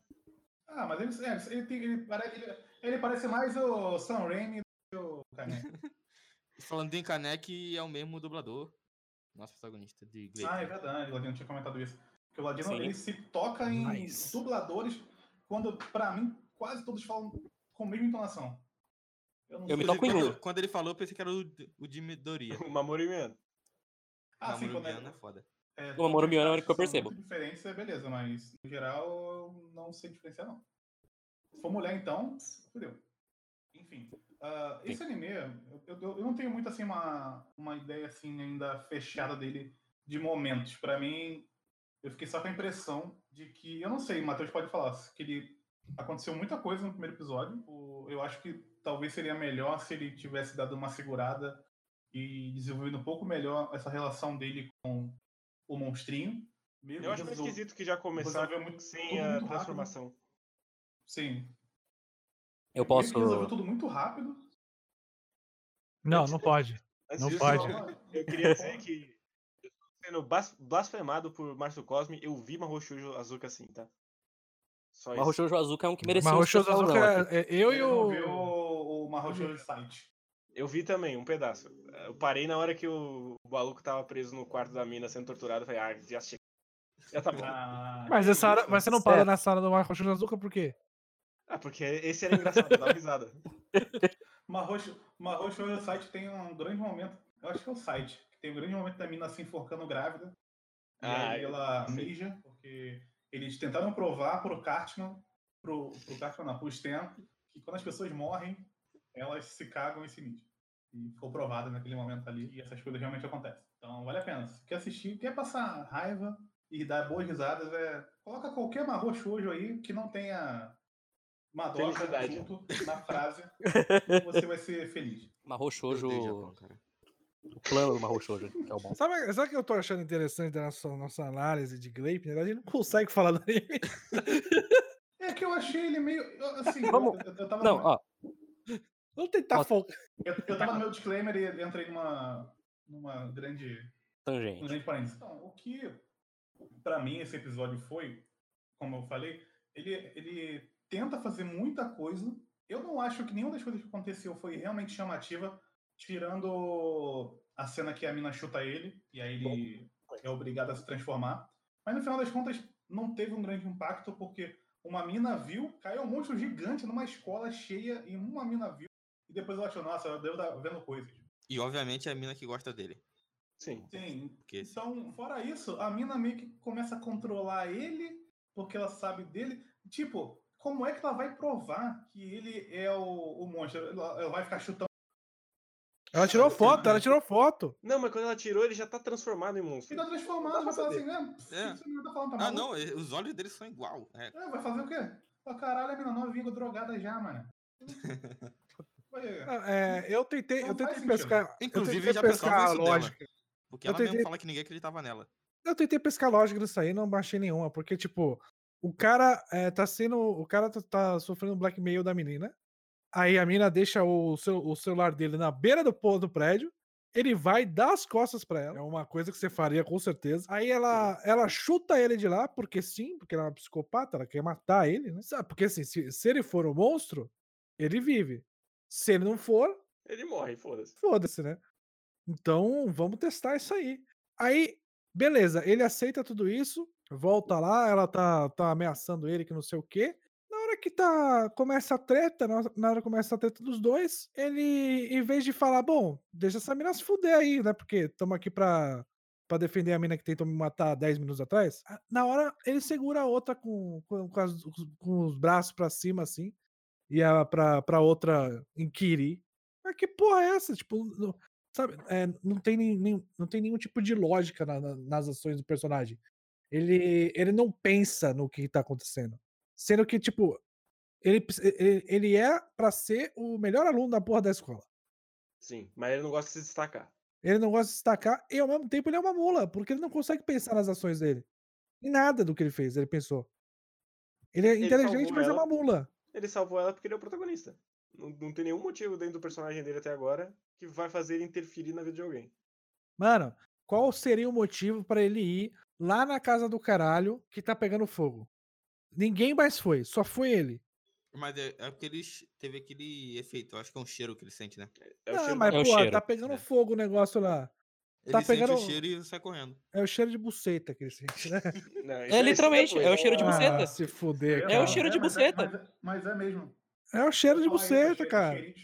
Ah, mas ele, é, ele, tem- ele ele- ele parece mais o Sam Raimi do que o Kanek. Falando em Kanek, é o mesmo dublador. Nosso protagonista de Glaive. Ah, é verdade, o Ladino tinha comentado isso. Porque o Ladino ele se toca em Nice. dubladores quando, pra mim, quase todos falam com a mesma entonação. não Eu me sei toco em um. Quando, quando ele falou, eu pensei que era o, o de Midoriya. O Mamoru Miano. Ah, sim, quando Miano é, é foda. é, O Mamoru quando Miano é o que eu percebo. diferentes, é beleza, mas no geral eu não sei diferenciar, não. Se for mulher, então, fudeu. Enfim, ah, esse anime, eu, eu- eu não tenho muito assim uma, uma ideia assim ainda fechada dele de momentos. Pra mim, eu fiquei só com a impressão de que, eu não sei, o Matheus pode falar, que ele aconteceu muita coisa no primeiro episódio. Eu acho que talvez seria melhor se ele tivesse dado uma segurada e desenvolvido um pouco melhor essa relação dele com o monstrinho. Mesmo Eu acho meio esquisito que já começar resolveu muito- sem a muito rápido. transformação. Sim. Eu posso. que resolveu tudo muito rápido. Não, não pode. Antes Não disso, pode. Eu, eu queria dizer que, sendo blas- blasfemado por Márcio Cosme, eu vi Mahou Shoujo Azuka assim, tá? Só Mahou isso. Shoujo Azuka é um que mereceu Mahou Shoujo Azuka, é- é eu e o. viu o, o Mahou Shoujo Site. Eu vi também, um pedaço. Eu parei na hora que o, o maluco tava preso no quarto da mina sendo torturado. Eu falei, ah, já chega. Já tá bom. Ah, Mas, essa hora, mas você não parou na sala do Marco Shoujo Azuka por quê? Ah, porque esse era engraçado, eu dava risada. Mahou Shou- Mahou Shoujo Site tem um grande momento. Eu acho que é o site. Que tem um grande momento da mina se enforcando grávida. E Ah, aí eu ela mija, porque eles tentaram provar pro Cartman, pro, pro Cartman não, pro Stan, que quando as pessoas morrem, elas se cagam e se mijam. E ficou provado naquele momento ali, e essas coisas realmente acontecem. Então vale a pena. Se quer assistir, quer passar raiva e dar boas risadas, é. Coloca qualquer marro shoujo aí que não tenha Madoka junto na frase, e você vai ser feliz. Mahou O plano do Mahou Shoujo, que é o bom. Sabe, sabe o que eu tô achando interessante da nossa, nossa análise de Gleipnir? A gente não consegue falar do anime. É que eu achei ele meio. eu- Assim, Vamos- eu, eu tava Não, no- ó. Vamos tentar Ó, focar. Eu, eu tava no meu disclaimer e entrei numa, numa grande, um Tangente. grande parênteses. Então, o que pra mim esse episódio foi, como eu falei, ele, ele tenta fazer muita coisa. Eu não acho que nenhuma das coisas que aconteceu foi realmente chamativa, tirando a cena que a mina chuta ele, e aí ele é obrigado a se transformar. Mas no final das contas, não teve um grande impacto, porque uma mina viu, caiu um monstro gigante numa escola cheia, e uma mina viu, e depois ela achou, nossa, eu devo estar vendo coisas. E obviamente é a mina que gosta dele. Sim. Sim. Porque Então, fora isso, a mina meio que começa a controlar ele, porque ela sabe dele. Tipo, como é que ela vai provar que ele é o, o monstro? Ela, ela vai ficar chutando. Ela tirou foto, ela tirou foto. Não, mas quando ela tirou, ele já tá transformado em monstro. E tá transformado, vai falar assim, né? É. Não tá falando? Tá Ah, não, os olhos dele são igual. É, É, vai fazer o quê? Fala, caralho, a mina novinha drogada já, mano. É, eu tentei, Não eu tentei pescar. Inclusive, eu tentei já pescar pensava a isso dela. lógica. porque Eu ela mesmo tentei- fala que ninguém acreditava nela. Eu tentei pescar lógica nisso aí, não baixei nenhuma, porque, tipo, o cara é, tá sendo. O cara tá, tá sofrendo blackmail da menina. Aí a menina deixa o, seu, o celular dele na beira do do prédio. Ele vai dar as costas pra ela. É uma coisa que você faria com certeza. Aí ela, ela chuta ele de lá, porque sim, porque ela é uma psicopata, ela quer matar ele, né? Sabe? Porque assim, se, se ele for um monstro, ele vive. Se ele não for, Ele morre, foda-se. Foda-se, né? Então, vamos testar isso aí. Aí, beleza, ele aceita tudo isso, volta lá, ela tá, tá ameaçando ele que não sei o quê. Hora que tá, começa a treta, na hora- que começa a treta dos dois, ele, em vez de falar, bom, deixa essa mina se fuder aí, né? Porque estamos aqui pra, pra defender a mina que tentou me matar 10 minutos atrás. Na hora, ele segura a outra com, com, com as- com os braços pra cima, assim, e a, pra, pra outra inquirir. Mas que porra é essa? Tipo, não, sabe, é, não, tem nem, nem- não tem nenhum tipo de lógica na- na- nas ações do personagem. Ele, ele não pensa no que tá acontecendo. Sendo que, tipo, ele, ele, é pra ser o melhor aluno da porra da escola. Sim, mas ele não gosta de se destacar. Ele não gosta de se destacar e, ao mesmo tempo, ele é uma mula, porque ele não consegue pensar nas ações dele. Em nada do que ele fez, ele pensou. Ele é Ele inteligente, mas é ela. uma mula. Ele salvou ela porque ele é o protagonista. Não, não tem nenhum motivo dentro do personagem dele até agora que vai fazer ele interferir na vida de alguém. Mano, qual seria o motivo pra ele ir lá na casa do caralho que tá pegando fogo? Ninguém mais foi, só foi ele. Mas é, é porque ele teve aquele efeito. Eu acho que é um cheiro que ele sente, né? É o ah, cheiro mas É o pô, cheiro. tá pegando É. fogo o negócio lá. Ele Tá sente pegando- o cheiro e sai correndo. É o cheiro de buceta que ele sente, né? Não, É isso literalmente, é o cheiro de Ah, buceta. se fuder, É o cara. cheiro de mas buceta. Mas é, mas é mesmo. É o cheiro de aí, buceta, cheiro- cara. de.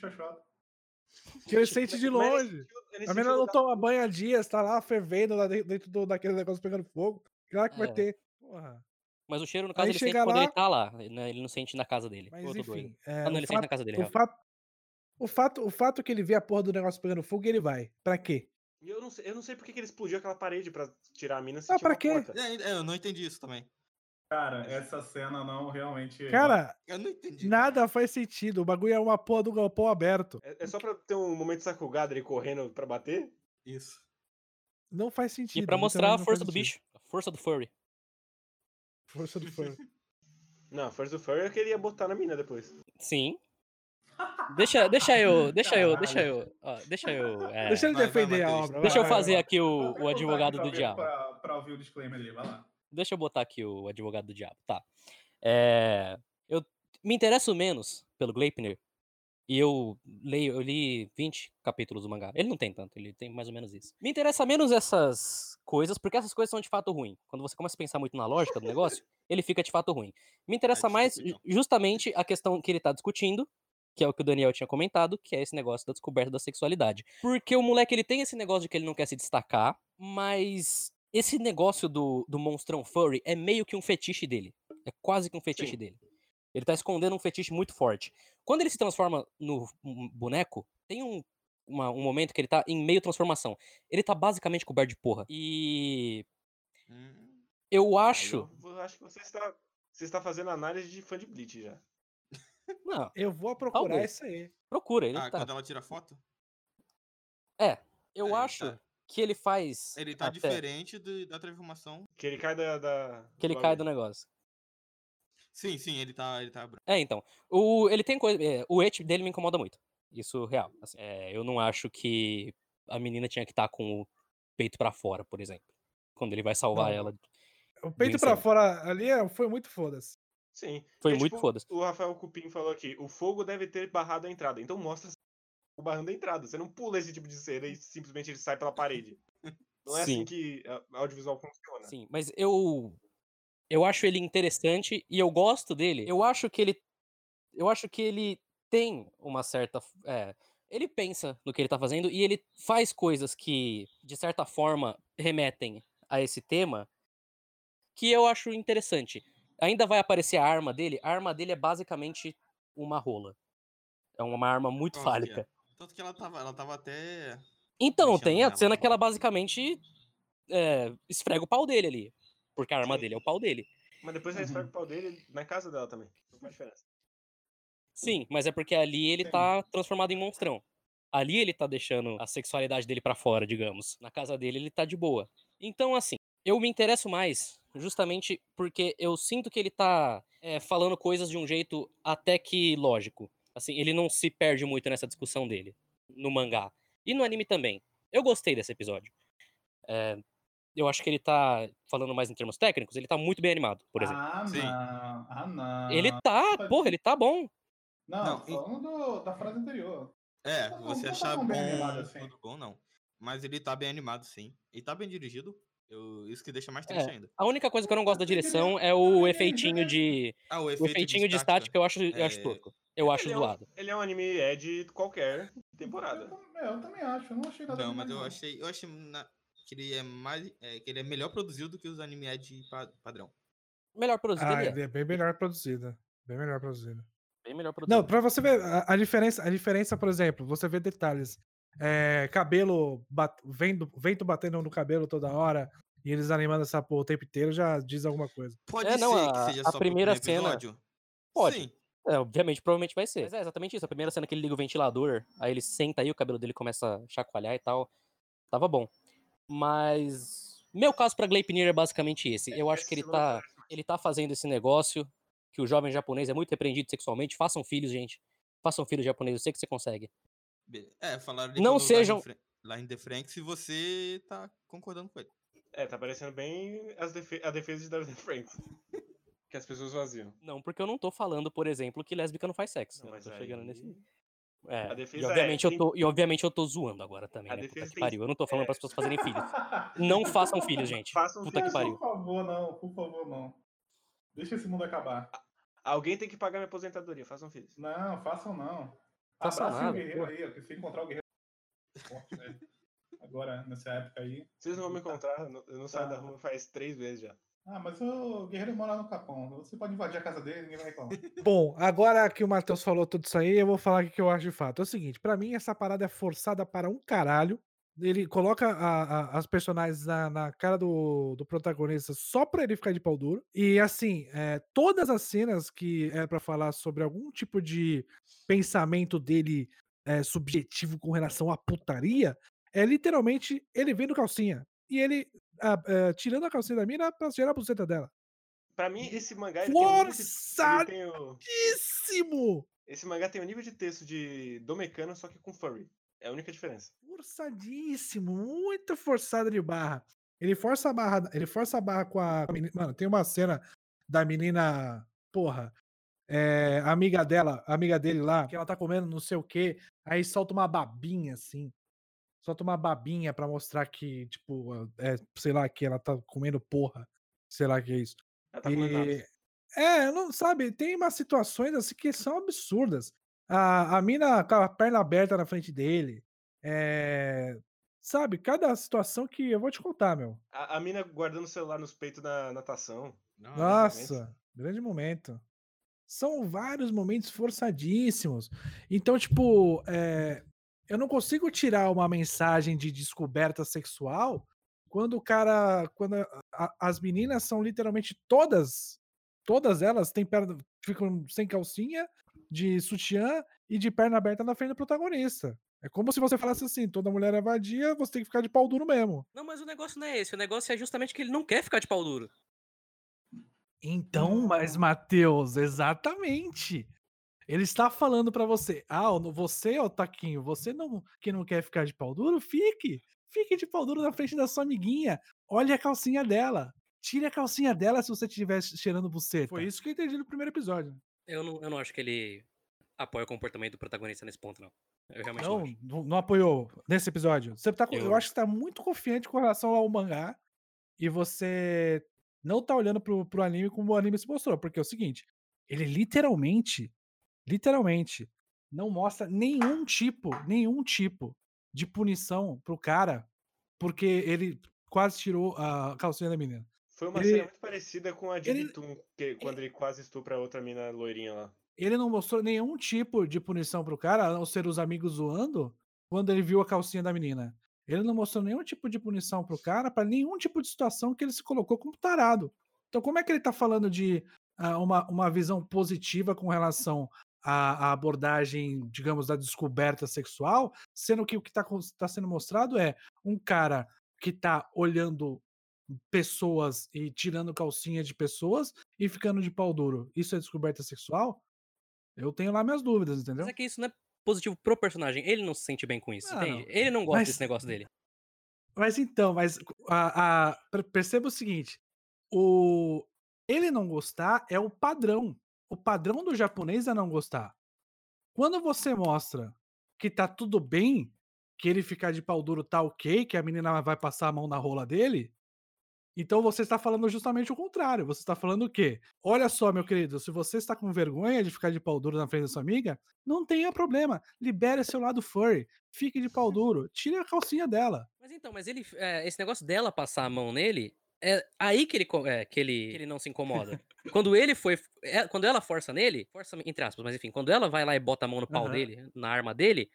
Que ele sente de Mas- mas longe. A menina não toma banho há dias, tá lá fervendo lá dentro, dentro do, daquele negócio pegando fogo. Claro que vai É. ter. Porra. Mas o cheiro, no caso, Aí ele sente chega quando lá- ele tá lá. né? Ele não sente na casa dele. Mas enfim. é, Ah, não, ele sente na fato- casa dele, o real. fato, o, fato, o fato que ele vê a porra do negócio pegando fogo, ele vai. Pra quê? Eu não sei, eu não sei porque que ele explodiu aquela parede pra tirar a mina se Ah, pra quê? É, é, eu não entendi isso também. Cara, essa cena não realmente. Cara, Eu não entendi. nada faz sentido. O bagulho é uma porra do galpão aberto. É, é só pra ter um momento sacugado ele correndo pra bater? Isso. Não faz sentido. E pra mostrar a força do bicho. A força do furry. Força do fã. Não, First do Furry eu queria botar na mina depois. Sim. Deixa, deixa eu, deixa eu, deixa eu, ó, deixa eu, é, Deixa ele vai, vai, defender a obra. deixa vai, eu fazer vai. aqui o, o advogado do diabo. Pra, pra ouvir o disclaimer ali, vai lá. Deixa eu botar aqui o advogado do diabo, tá. É, eu me interesso menos pelo Gleipnir e eu leio, eu li 20 capítulos do mangá. Ele não tem tanto, ele tem mais ou menos isso. Me interessa menos essas coisas, porque essas coisas são de fato ruins. Quando você começa a pensar muito na lógica do negócio, ele fica de fato ruim. Me interessa mais desculpa, ju- justamente a questão que ele tá discutindo, que é o que o Daniel tinha comentado, que é esse negócio da descoberta da sexualidade. Porque o moleque, ele tem esse negócio de que ele não quer se destacar, mas esse negócio do, do monstrão furry é meio que um fetiche dele. É quase que um fetiche Sim. dele. Ele tá escondendo um fetiche muito forte. Quando ele se transforma no um boneco, tem um, uma- um momento que ele tá em meio transformação. Ele tá basicamente coberto de porra. E Hum, eu acho. Eu, vou- acho que você está, você está fazendo análise de fã de Bleach já. Não, Eu vou procurar Talvez. isso aí. procura, ele ah, tá. quando ela tira foto? Eu É, acho tá. que ele faz. Ele tá até diferente do- da transformação. Que ele cai da. da Que ele cai do negócio. Sim, sim, ele tá, ele tá branco. É, então. O, ele tem coisa. é, o et dele me incomoda muito. Isso real. assim, é, eu não acho que a menina tinha que estar com o peito pra fora, por exemplo. Quando ele vai salvar Não, ela. O peito pra incêndio. fora ali é- foi muito foda-se. Sim. Foi Porque, muito tipo, foda-se. O Rafael Cupim falou aqui: o fogo deve ter barrado a entrada. Então mostra o barrando a entrada. Você não pula esse tipo de cena e simplesmente ele sai pela parede. Não é Sim. assim que a- audiovisual funciona. Sim, mas eu. Eu acho ele interessante e eu gosto dele. Eu acho que ele. Eu acho que ele tem uma certa. é, ele pensa no que ele tá fazendo e ele faz coisas que, de certa forma, remetem a esse tema que eu acho interessante. Ainda vai aparecer a arma dele. A arma dele é basicamente uma rola. É uma arma muito que é? fálica. Tanto que ela tava, ela tava até. Então, Mexendo tem a cena que ela basicamente é, esfrega o pau dele ali. Porque a arma Sim. dele é o pau dele. Mas depois ela esfrega o pau dele na casa dela também. Não faz diferença. Sim, mas é porque ali ele tá transformado em monstrão. Ali ele tá deixando a sexualidade dele pra fora, digamos. Na casa dele ele tá de boa. Então, assim, eu me interesso mais justamente porque eu sinto que ele tá é, falando coisas de um jeito até que lógico. Assim, ele não se perde muito nessa discussão dele. No mangá. E no anime também. Eu gostei desse episódio. É, eu acho que ele tá, falando mais em termos técnicos, ele tá muito bem animado, por exemplo. Ah, não. Ah, não. ele tá, porra, ele tá bom. Não, Não, falando do- da frase anterior. É, Não, você não tá achar tão bom, bem animado assim. tudo bom, não. Mas ele tá bem animado, sim. E tá bem dirigido. Eu, isso que deixa mais triste É. ainda. A única coisa que eu não gosto da é- direção é o é efeitinho de. Ah, o O efeitinho de estática eu acho, eu acho é, tosco. Eu acho ele, é um, ele é um anime Ed qualquer Eu, temporada. é, eu também acho, eu não achei nada Não, mas eu achei, eu achei na- que ele é mais, é, que ele é melhor produzido do que os anime de pa- padrão. Melhor produzido Ah, ele é. é bem melhor produzido. Bem melhor produzido. Bem melhor produzido. Não, pra você ver a, a diferença, a diferença, por exemplo, você vê detalhes. É, cabelo, bat, vento, vento batendo no cabelo toda hora e eles animando essa porra o tempo inteiro já diz alguma coisa. Pode É, não, ser que a- seja a só primeira cena- episódio? Pode. Sim. É, obviamente, provavelmente vai ser. Mas é exatamente isso. A primeira cena que ele liga o ventilador, aí ele senta aí, o cabelo dele começa a chacoalhar e tal. Tava bom. Mas. Meu caso pra Gleipnir é basicamente esse. Eu acho que ele tá. Ele tá fazendo esse negócio que o jovem japonês é muito repreendido sexualmente. Façam filhos, gente. Façam filhos japoneses, eu sei que você consegue. É, falaram de Não sejam- Fran- Line the Frank se você tá concordando com ele. É, tá parecendo bem as defe a defesa de Darren Franks. que as pessoas faziam. Não, porque eu não tô falando, por exemplo, que lésbica não faz sexo. Não, né? mas tô chegando aí- nesse. É, A e, defesa é, obviamente eu tem- tô, e obviamente eu tô zoando agora também, A né? Puta defesa que tem- pariu. Eu não tô falando é. para as pessoas fazerem filhos. Não façam filhos, gente. Façam Puta que Mas, pariu. Por favor, não, por favor, não. Deixa esse mundo acabar. Alguém tem que pagar minha aposentadoria, façam filhos. Não, façam não. Faça Abracem o nada, guerreiro pô. aí, ó, que se encontrar o guerreiro forte, né? Agora, nessa época aí. Vocês não vão me encontrar, eu não- eu não saio da Tá. rua faz três meses já. Ah, mas o guerreiro mora no Capão. Você pode invadir a casa dele, ninguém vai reclamar. Bom, agora que o Matheus falou tudo isso aí, eu vou falar o que eu acho de fato. É o seguinte, pra mim essa parada é forçada para um caralho. Ele coloca a- a- as personagens na, na cara do, do protagonista só pra ele ficar de pau duro. E assim, é, todas as cenas que é pra falar sobre algum tipo de pensamento dele é, subjetivo com relação à putaria, é literalmente ele vendo calcinha. E ele ah, é, tirando a calcinha da mina pra tirar a buceta dela. Pra mim, esse mangá ele tem, um nível de, Forçadíssimo! esse mangá tem o nível de texto de Domecano, só que com furry. É a única diferença. Forçadíssimo, muito forçado de barra. Ele força a barra, ele força a barra com a, com a menina. Mano, tem uma cena da menina, porra, é, amiga dela, amiga dele lá, que ela tá comendo não sei o quê, aí solta uma babinha assim. Solta uma babinha pra mostrar que, tipo, é, sei lá, que ela tá comendo porra. Sei lá que é isso. Ela tá. E- é, não sabe, tem umas situações assim que são absurdas. A, a mina com a perna aberta na frente dele. É, sabe, cada situação que eu vou te contar, meu. A, a mina guardando o celular nos peitos na natação. Não, Nossa, grande momento. São vários momentos forçadíssimos. Então, tipo, é, eu não consigo tirar uma mensagem de descoberta sexual quando o cara. Quando a- a- as meninas são literalmente todas. Todas elas têm perna, ficam sem calcinha, de sutiã e de perna aberta na frente do protagonista. É como se você falasse assim: toda mulher é vadia, você tem que ficar de pau duro mesmo. Não, mas o negócio não é esse. O negócio é justamente que ele não quer ficar de pau duro. Então, mas Matheus, exatamente. Ele está falando pra você, ah, você, ô Taquinho, você não que não quer ficar de pau duro, fique. Fique de pau duro na frente da sua amiguinha. Olha a calcinha dela. Tire a calcinha dela se você estiver cheirando buceta. Foi isso que eu entendi no primeiro episódio. Eu não, eu não acho que ele apoia o comportamento do protagonista nesse ponto, não. Eu realmente Não, não acho. não, apoiou nesse episódio. Você tá, eu... Eu- acho que você tá muito confiante com relação ao mangá e você não tá olhando pro, pro anime como o anime se mostrou, porque é o seguinte, ele literalmente, literalmente, não mostra nenhum tipo, nenhum tipo de punição pro cara, porque ele quase tirou a calcinha da menina. Foi uma Ele- cena muito parecida com a de ele- Bitum, que, quando ele quase estupra a outra mina loirinha lá. Ele não mostrou nenhum tipo de punição pro cara, a não ser os amigos zoando, quando ele viu a calcinha da menina. Ele não mostrou nenhum tipo de punição pro cara pra nenhum tipo de situação que ele se colocou como tarado. Então, como é que ele tá falando de ah, uma, uma visão positiva com relação à, à abordagem, digamos, da descoberta sexual, sendo que o que tá, tá sendo mostrado é um cara que tá olhando pessoas e tirando calcinha de pessoas e ficando de pau duro. Isso é descoberta sexual? Eu tenho lá minhas dúvidas, entendeu? Mas é que isso não é positivo pro personagem. Ele não se sente bem com isso, Ah, entende? não. Ele não gosta Mas- desse negócio dele. Mas então, mas a, a- per- perceba o seguinte: o ele não gostar é o padrão. O padrão do japonês é não gostar. Quando você mostra que tá tudo bem, que ele ficar de pau duro tá ok, que a menina vai passar a mão na rola dele, então você está falando justamente o contrário. Você está falando o quê? Olha só, meu querido, se você está com vergonha de ficar de pau duro na frente da sua amiga, não tenha problema. Libere seu lado furry. Fique de pau duro. Tire a calcinha dela. Mas então, mas ele. é, esse negócio dela passar a mão nele. É aí que ele, é, que ele, que ele não se incomoda. quando ele foi. é, quando ela força nele, força entre aspas, mas enfim, quando ela vai lá e bota a mão no pau Aham. dele, na arma dele,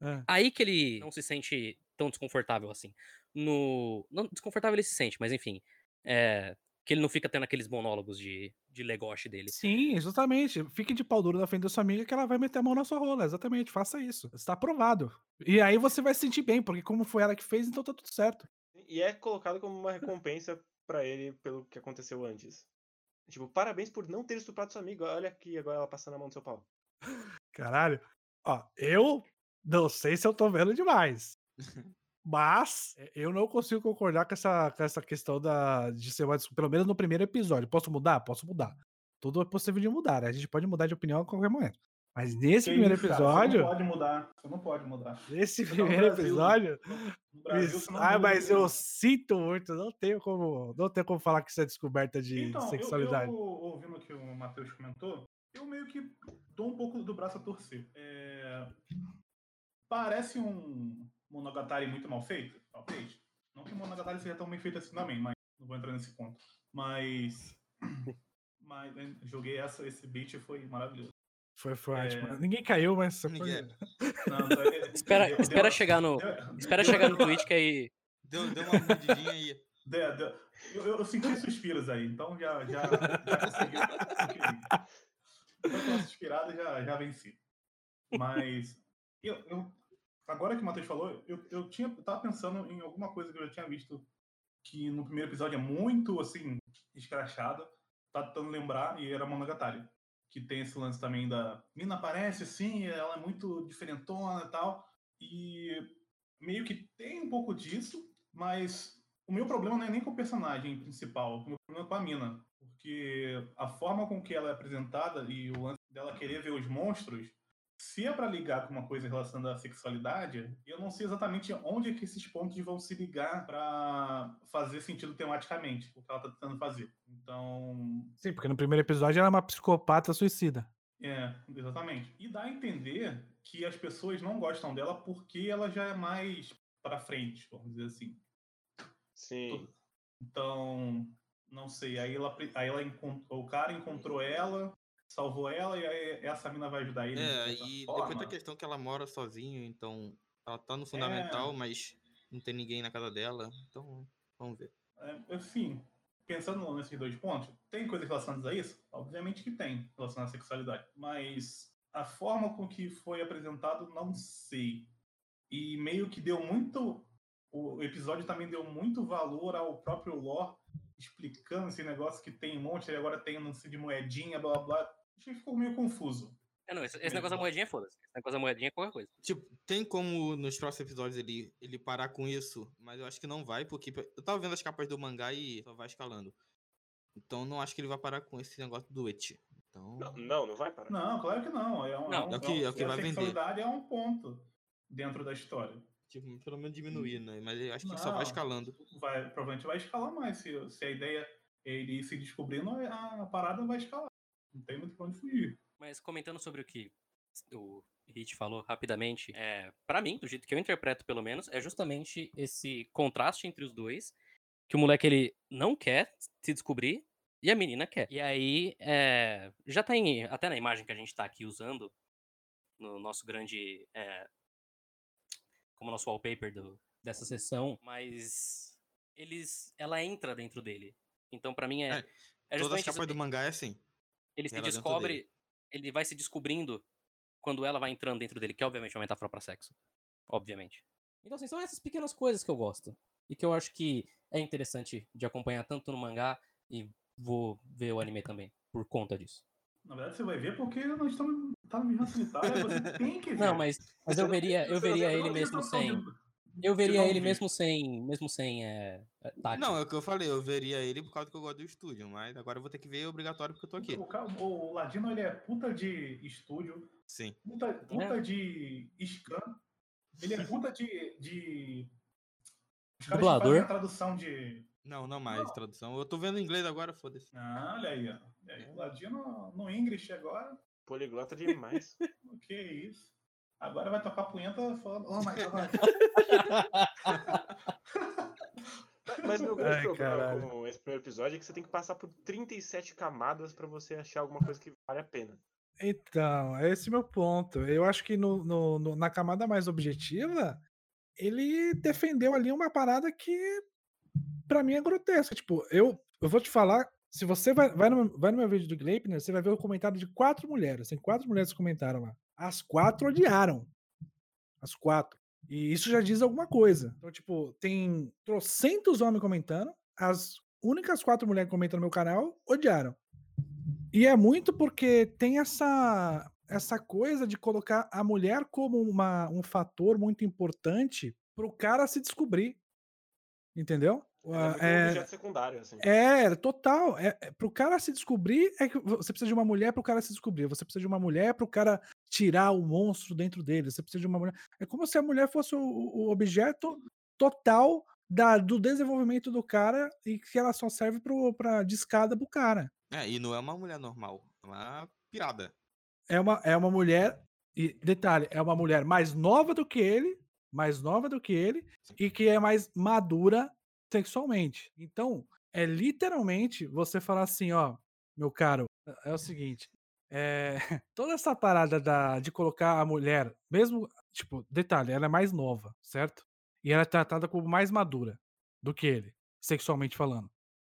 É. aí que ele não se sente tão desconfortável assim. No. Não, desconfortável ele se sente, mas enfim. É, que ele não fica tendo aqueles monólogos de, de legoche dele. Sim, exatamente. Fique de pau duro na frente da sua amiga que ela vai meter a mão na sua rola. Exatamente, faça isso. Está aprovado. E aí você vai se sentir bem, porque como foi ela que fez, então tá tudo certo. E é colocado como uma recompensa pra ele pelo que aconteceu antes. Tipo, parabéns por não ter estuprado sua amiga. Olha aqui agora ela passando a mão no seu pau. Caralho. Ó, eu não sei se eu tô vendo demais. Mas eh, eu não consigo concordar com essa, com essa questão da, de ser uma desculpa, pelo menos no primeiro episódio. Posso mudar? Posso mudar. Tudo é possível de mudar. né? A gente pode mudar de opinião a qualquer momento. Mas nesse Que primeiro isso, cara, episódio, Você não pode mudar. Você não pode mudar. nesse Você tá primeiro Brasil. episódio, Brasil, isso- ah, mas eu sinto muito, não tenho como, não tenho como falar que isso é descoberta de Então, eu, sexualidade. eu, ouvindo o que o Matheus comentou, eu meio que dou um pouco do braço a torcer. É, Parece um Monogatari muito mal feito, talvez. Não que o Monogatari seja tão bem feito assim também, mas não vou entrar nesse ponto. Mas. Mas joguei essa, esse beat e foi maravilhoso. Foi, foi É. ótimo. Ninguém caiu, mas foi... Ninguém- Não, Espera, deu- espera deu- chegar no. deu- Espera deu- chegar no Twitch que aí. Deu, deu uma mordidinha aí. deu- deu- eu, eu- eu senti suspiros aí, então já, já, já consegui. consegui. Então, suspirada, já, já venci. Mas, eu, eu- agora que o Matheus falou, eu, eu tinha, eu tava pensando em alguma coisa que eu já tinha visto que no primeiro episódio é muito, assim, escrachada. Tá tentando lembrar, e era Monogatari. Que tem esse lance também da... Mina aparece, assim, ela é muito diferentona e tal. E meio que tem um pouco disso, mas o meu problema não é nem com o personagem principal, o meu problema é com a mina. Porque a forma com que ela é apresentada e o lance dela querer ver os monstros, se é pra ligar com uma coisa relacionada à sexualidade, eu não sei exatamente onde é que esses pontos vão se ligar pra fazer sentido tematicamente, o que ela tá tentando fazer. Então, Sim, porque no primeiro episódio ela é uma psicopata suicida. é, exatamente. E dá a entender que as pessoas não gostam dela porque ela já é mais pra frente, vamos dizer assim. Sim. Então, não sei. Aí ela, aí ela encontrou, o cara encontrou ela, salvou ela e aí essa mina vai ajudar ele. É, e forma. depois da questão que ela mora sozinha, então ela tá É. no fundamental, mas não tem ninguém na casa dela. Então, vamos ver. É, assim, pensando nesses dois pontos, tem coisas relacionadas a isso? Obviamente que tem, relacionadas à sexualidade. Mas a forma com que foi apresentado, não sei. E meio que deu muito. O episódio também deu muito valor ao próprio lore, explicando esse negócio que tem um monte, e agora tem um lance de moedinha, blá blá que ficou meio confuso. É, não, esse, esse negócio da moedinha, foda-se. Esse negócio da moedinha é qualquer coisa. Tipo, tem como nos próximos episódios ele, ele parar com isso, mas eu acho que não vai, porque eu tava vendo as capas do mangá e só vai escalando. Então não acho que ele vai parar com esse negócio do et. Então. Não, não, não vai parar. Não, claro que não. É, um, Não, um- é o que- é o que a vai vender. sexualidade é um ponto dentro da história. Tipo, pelo menos diminuir, né? Mas eu acho que só vai Não. escalando. vai, provavelmente vai escalar mais. Se, se a ideia é ele ir se descobrindo, a, a parada vai escalar. Não tem muito pra onde fugir. Mas comentando sobre o que o Hit falou rapidamente, é, para mim, do jeito que eu interpreto pelo menos, é justamente esse contraste entre os dois, que o moleque ele não quer se descobrir e a menina quer. E aí, é, já tá em, até na imagem que a gente tá aqui usando, no nosso grande, é, como nosso wallpaper do, dessa sessão, mas eles, ela entra dentro dele. Então, pra mim, é, É, é, justamente isso. capas do mangá é assim. Ele se ela descobre, ele vai se descobrindo quando ela vai entrando dentro dele, que é obviamente uma metáfora pra sexo. Obviamente. Então, assim, são essas pequenas coisas que eu gosto. E que eu acho que é interessante de acompanhar tanto no mangá e vou ver o anime também, por conta disso. Na verdade, você vai ver porque nós estamos tá no Vigilância Sanitária, você tem que ver. Não, mas, mas eu veria, eu veria ele mesmo opção sem. Eu veria não ele ver. mesmo sem. Mesmo sem. É, é, tátil. Não, é o que eu falei, eu veria ele por causa que eu gosto do estúdio, mas agora eu vou ter que ver obrigatório porque eu tô aqui. O, o Ladino, ele é puta de estúdio, Sim. puta, puta de scan, ele é puta de... de... Os caras Dublador. fazem a tradução de... Não, não mais tradução. Eu tô vendo inglês agora, foda-se. Ah, olha aí, ó. E aí, o Ladino no English agora, Poliglota demais. o que é isso? Agora vai tocar punheta falando... Oh my God. Mas meu grande Ai, problema caralho. com esse primeiro episódio é que você tem que passar por 37 camadas pra você achar alguma coisa que vale a pena. Então, esse é meu ponto. Eu acho que no, no- no- na camada mais objetiva, ele defendeu ali uma parada que, pra mim, é grotesca. Tipo, eu, eu vou te falar, se você vai, vai, no, meu- vai no meu vídeo do Gleipner, você vai ver o comentário de quatro mulheres. Tem quatro mulheres que comentaram lá. As quatro odiaram. As quatro. E isso já diz alguma coisa. Então, tipo, tem trocentos homens comentando, as únicas quatro mulheres que comentam no meu canal odiaram. E é muito porque tem essa essa coisa de colocar a mulher como uma, um fator muito importante pro cara se descobrir. Entendeu? É um É, objeto secundário, assim. é, total. É, é, pro cara se descobrir, é que você precisa de uma mulher pro cara se descobrir. Você precisa de uma mulher pro cara tirar o monstro dentro dele. Você precisa de uma mulher. É como se a mulher fosse o, o objeto total da, do desenvolvimento do cara e que ela só serve pro, pra discada pro cara. É, e não é uma mulher normal, é uma pirada. É uma, é uma mulher. E detalhe, é uma mulher mais nova do que ele, mais nova do que ele, e que é mais madura sexualmente. Então, é literalmente você falar assim, ó, meu caro, é o seguinte. É, toda essa parada da, de colocar a mulher, mesmo, tipo, detalhe, ela é mais nova, certo? E ela é tratada como mais madura do que ele, sexualmente falando.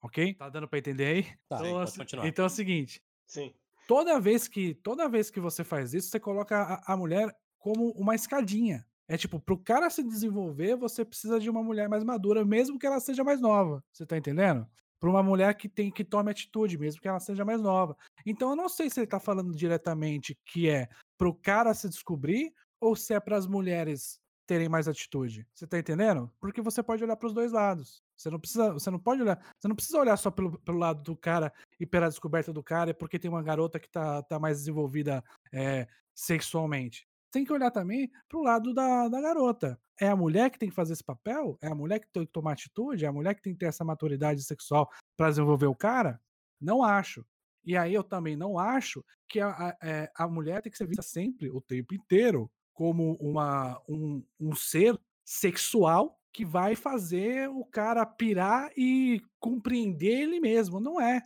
Ok? Tá dando pra entender aí? Tá, então, assim- continuar. então é o seguinte Sim. toda vez que toda vez que você faz isso, você coloca a, a mulher como uma escadinha. É tipo, pro cara se desenvolver, você precisa de uma mulher mais madura, mesmo que ela seja mais nova. Você tá entendendo? Pra uma mulher que tem que tome atitude, mesmo que ela seja mais nova. Então eu não sei se ele tá falando diretamente que é pro cara se descobrir ou se é pras mulheres terem mais atitude. Você tá entendendo? Porque você pode olhar pros dois lados. Você não precisa, você não pode olhar, você não precisa olhar só pelo, pelo lado do cara e pela descoberta do cara, é porque tem uma garota que tá, tá mais desenvolvida é, sexualmente. Tem que olhar também pro lado da, da garota. É a mulher que tem que fazer esse papel? É a mulher que tem que tomar atitude? É a mulher que tem que ter essa maturidade sexual para desenvolver o cara? Não acho. E aí eu também não acho que a, a, é, a mulher tem que ser vista sempre, o tempo inteiro, como uma, um, um ser sexual que vai fazer o cara pirar e compreender ele mesmo. Não é.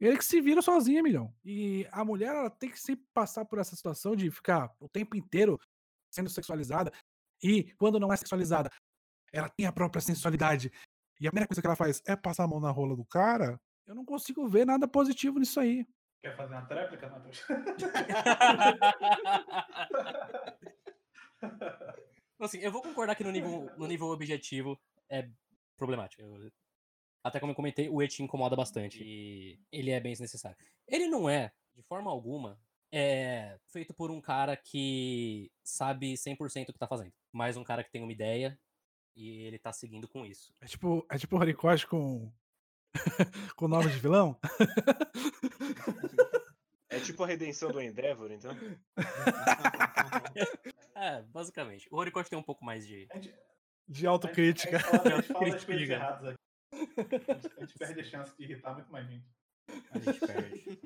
Ele que se vira sozinho, milhão. E a mulher ela tem que sempre passar por essa situação de ficar o tempo inteiro sendo sexualizada. E quando não é sexualizada, ela tem a própria sensualidade. E a primeira coisa que ela faz é passar a mão na rola do cara. Eu não consigo ver nada positivo nisso aí. Quer fazer uma tréplica, Matheus? assim, eu vou concordar que no nível, no nível objetivo é problemático. Eu- até como eu comentei, o Et incomoda bastante e ele é bem desnecessário. Ele não é, de forma alguma, é feito por um cara que sabe 100% o que tá fazendo. Mais um cara que tem uma ideia e ele tá seguindo com isso. É tipo, é tipo o Horikoshi com com nome de vilão. É tipo a redenção do Endeavor, então. É, basicamente. O Horikoshi tem um pouco mais de. A gente, De a autocrítica. gente fala, a gente fala coisas erradas aqui. A gente, a gente perde a chance de irritar muito mais gente. A gente perde.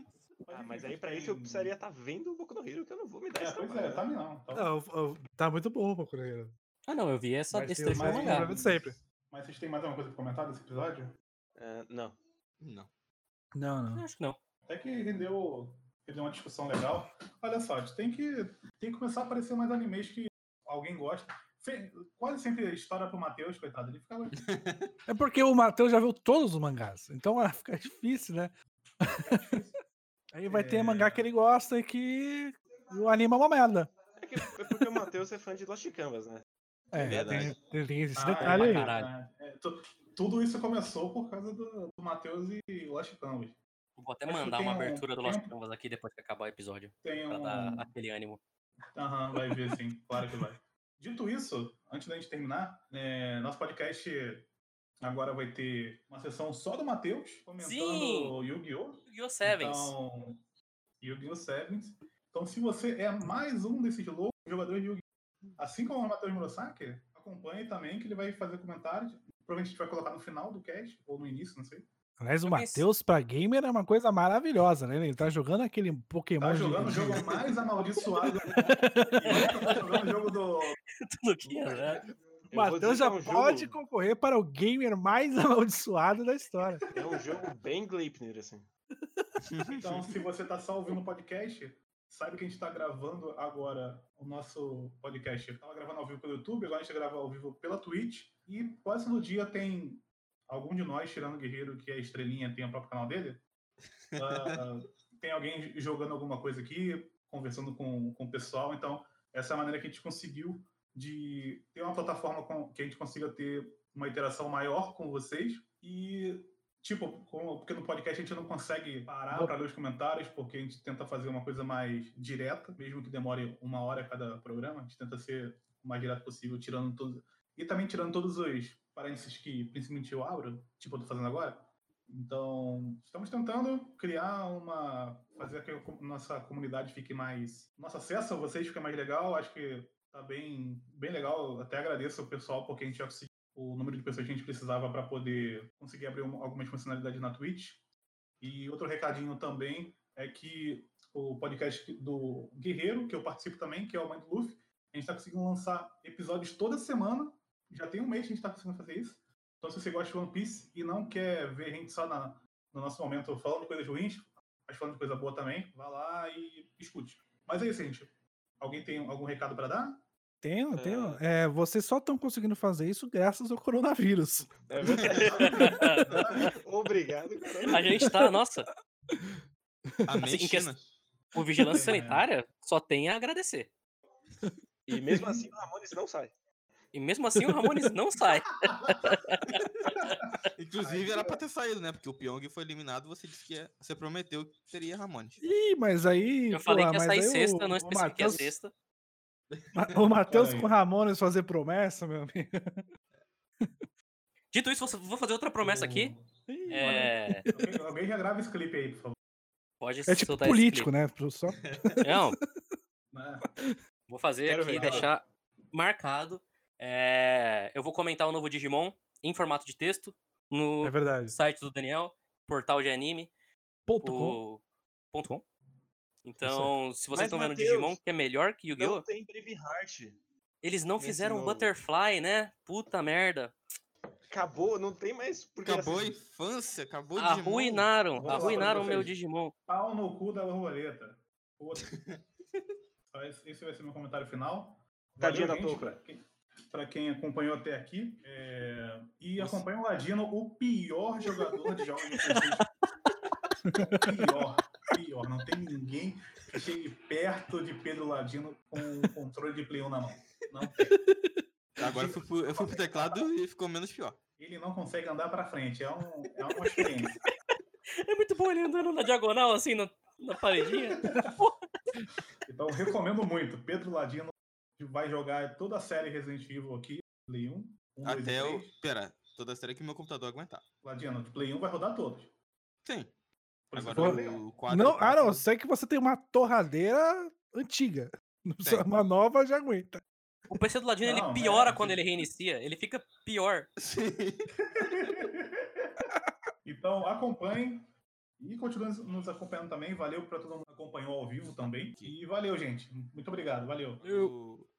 Ah, mas aí pra isso eu precisaria estar vendo o Boku no Hero, que eu não vou me dar É, esse pois é, trabalho, tá né? não. Então, Não, eu- tá muito bom o Boku no Hero. Ah, não, eu vi essa, Mas esse trecho no sempre. Mas vocês têm mais alguma coisa pra comentar desse episódio? Ah, não. Não. Não, não. Eu Acho que não. Até que rendeu, rendeu uma discussão legal. Olha só, a gente tem que, tem que começar a aparecer mais animes que alguém gosta. Quase sempre história pro Matheus, coitado. Ele ficava. É porque o Matheus já viu todos os mangás. Então ah, fica difícil, né? Aí vai ter É. mangá que ele gosta e que o anime é uma merda. É, que, é porque o Matheus é fã de Lost Canvas, né? É, verdade. tem, tem- esse Ah, detalhe é, aí. pra Caralho. É, tu- tudo isso começou por causa do, do Matheus e Lost Canvas. Vou até Acho mandar uma um- abertura do tem Lost um- Canvas aqui depois que acabar o episódio. Tem Pra um. dar aquele ânimo. Aham, vai ver sim, claro que vai. Dito isso, antes da gente terminar, é, nosso podcast agora vai ter uma sessão só do Matheus comentando! Yu-Gi-Oh! Yu-Gi-Oh! Sevens. Então, Yu-Gi-Oh! Sevens. Então, se você é mais um desses loucos jogadores de Yu-Gi-Oh! Assim como o Matheus Murasaki, acompanhe também que ele vai fazer comentários. Provavelmente a gente vai colocar no final do cast, ou no início, não sei. Aliás, o Matheus pra gamer é uma coisa maravilhosa, né? Ele tá jogando aquele Pokémon Tá jogando o de- jogo mais amaldiçoado do mundo. Tá jogando o jogo do. Tudo aqui, né? Matheus já é um pode jogo- concorrer para o gamer mais amaldiçoado da história. É um jogo bem Gleipnir, assim. Então, se você tá só ouvindo o podcast, sabe que a gente tá gravando agora o nosso podcast. Eu tava gravando ao vivo pelo YouTube, agora a gente grava ao vivo pela Twitch. E quase no dia tem algum de nós, tirando o Guerreiro, que é estrelinha, tem o próprio canal dele. Ah, tem alguém jogando alguma coisa aqui, conversando com, com o pessoal. Então, essa é a maneira que a gente conseguiu de ter uma plataforma com, que a gente consiga ter uma interação maior com vocês. E Tipo, como- porque no podcast a gente não consegue parar para ler os comentários, porque a gente tenta fazer uma coisa mais direta, mesmo que demore uma hora cada programa, a gente tenta ser o mais direto possível, tirando todos. E também tirando todos os parênteses que principalmente eu abro, tipo eu tô fazendo agora. Então, estamos tentando criar uma fazer que a nossa comunidade fique mais. Nosso acesso a vocês fica mais legal. Acho que tá bem, bem legal. Até agradeço o pessoal, porque a gente já conseguiu o número de pessoas que a gente precisava para poder conseguir abrir um- algumas funcionalidades na Twitch. E outro recadinho também é que o podcast do Guerreiro, que eu participo também, que é o do Luffy, a gente está conseguindo lançar episódios toda semana. Já tem um mês que a gente está conseguindo fazer isso. Então, se você gosta de One Piece e não quer ver a gente só na- no nosso momento falando coisas ruins, mas falando de coisa boa também, vá lá e escute. Mas é isso, gente. Alguém tem algum recado para dar? Tenho, tenho. É, vocês só estão conseguindo fazer isso graças ao coronavírus. É verdade. Obrigado, cara. A gente tá, nossa, Assim, em o Vigilância É. Sanitária só tem a agradecer. E mesmo assim o Ramones não sai. E mesmo assim o Ramones não sai. Inclusive era pra ter saído, né? Porque o Pyong foi eliminado, você disse que ia- você prometeu que teria Ramones. Ih, mas aí. Eu falei porra, que ia sair aí sexta, o- não o especifiquei a Matheus- sexta. O Matheus aí. com Ramones fazer promessa, meu amigo. Dito isso, vou fazer outra promessa aqui. Ih, É, Alguém, alguém já grava esse clipe aí, por favor. pode É tipo político, né? pro- Só... Não, vou fazer Quero aqui, ver. deixar marcado. É, eu vou comentar o novo Digimon em formato de texto no É verdade. site do Daniel, portal de anime. Ponto com. o ponto .com. Então, se vocês estão vendo Matheus, Digimon, que é melhor que Não Yu-Gi-Oh! tem Braveheart. Eles não fizeram novo. Butterfly, né? Puta merda. Acabou, não tem mais. Porque Acabou a infância, acabou o Digimon. Arruinaram, pra arruinaram o meu. Digimon. Pau no cu da borboleta. Esse vai ser meu comentário final. Tadinha da touca. quem, pra quem acompanhou até aqui. é, E acompanha o Ladino, o pior jogador de jogos de pior, pior. Não tem ninguém que chegue perto de Pedro Ladino com o controle de Play 1 na mão. Não tem. Agora eu fui, pro, eu fui pro teclado e ficou menos pior. Ele não consegue andar pra frente. É, um, é uma experiência. É muito bom ele andando na diagonal, assim, na, na paredinha. Então, recomendo muito. Pedro Ladino vai jogar toda a série Resident Evil aqui, Play 1. 1 2 e Até eu. 3. Pera, toda a série que meu computador aguentar. Ladino, de Play 1 vai rodar todos. Sim. Agora eu o 4. Não, ah, não. Sei que você tem uma torradeira antiga. Tem. Uma nova já aguenta. O PC do Ladino, Não, ele piora é, quando ele reinicia. Ele fica pior. Sim. Então, acompanhem e continuem nos acompanhando também. Valeu para todo mundo que acompanhou ao vivo também. E valeu, gente. Muito obrigado. Valeu. O-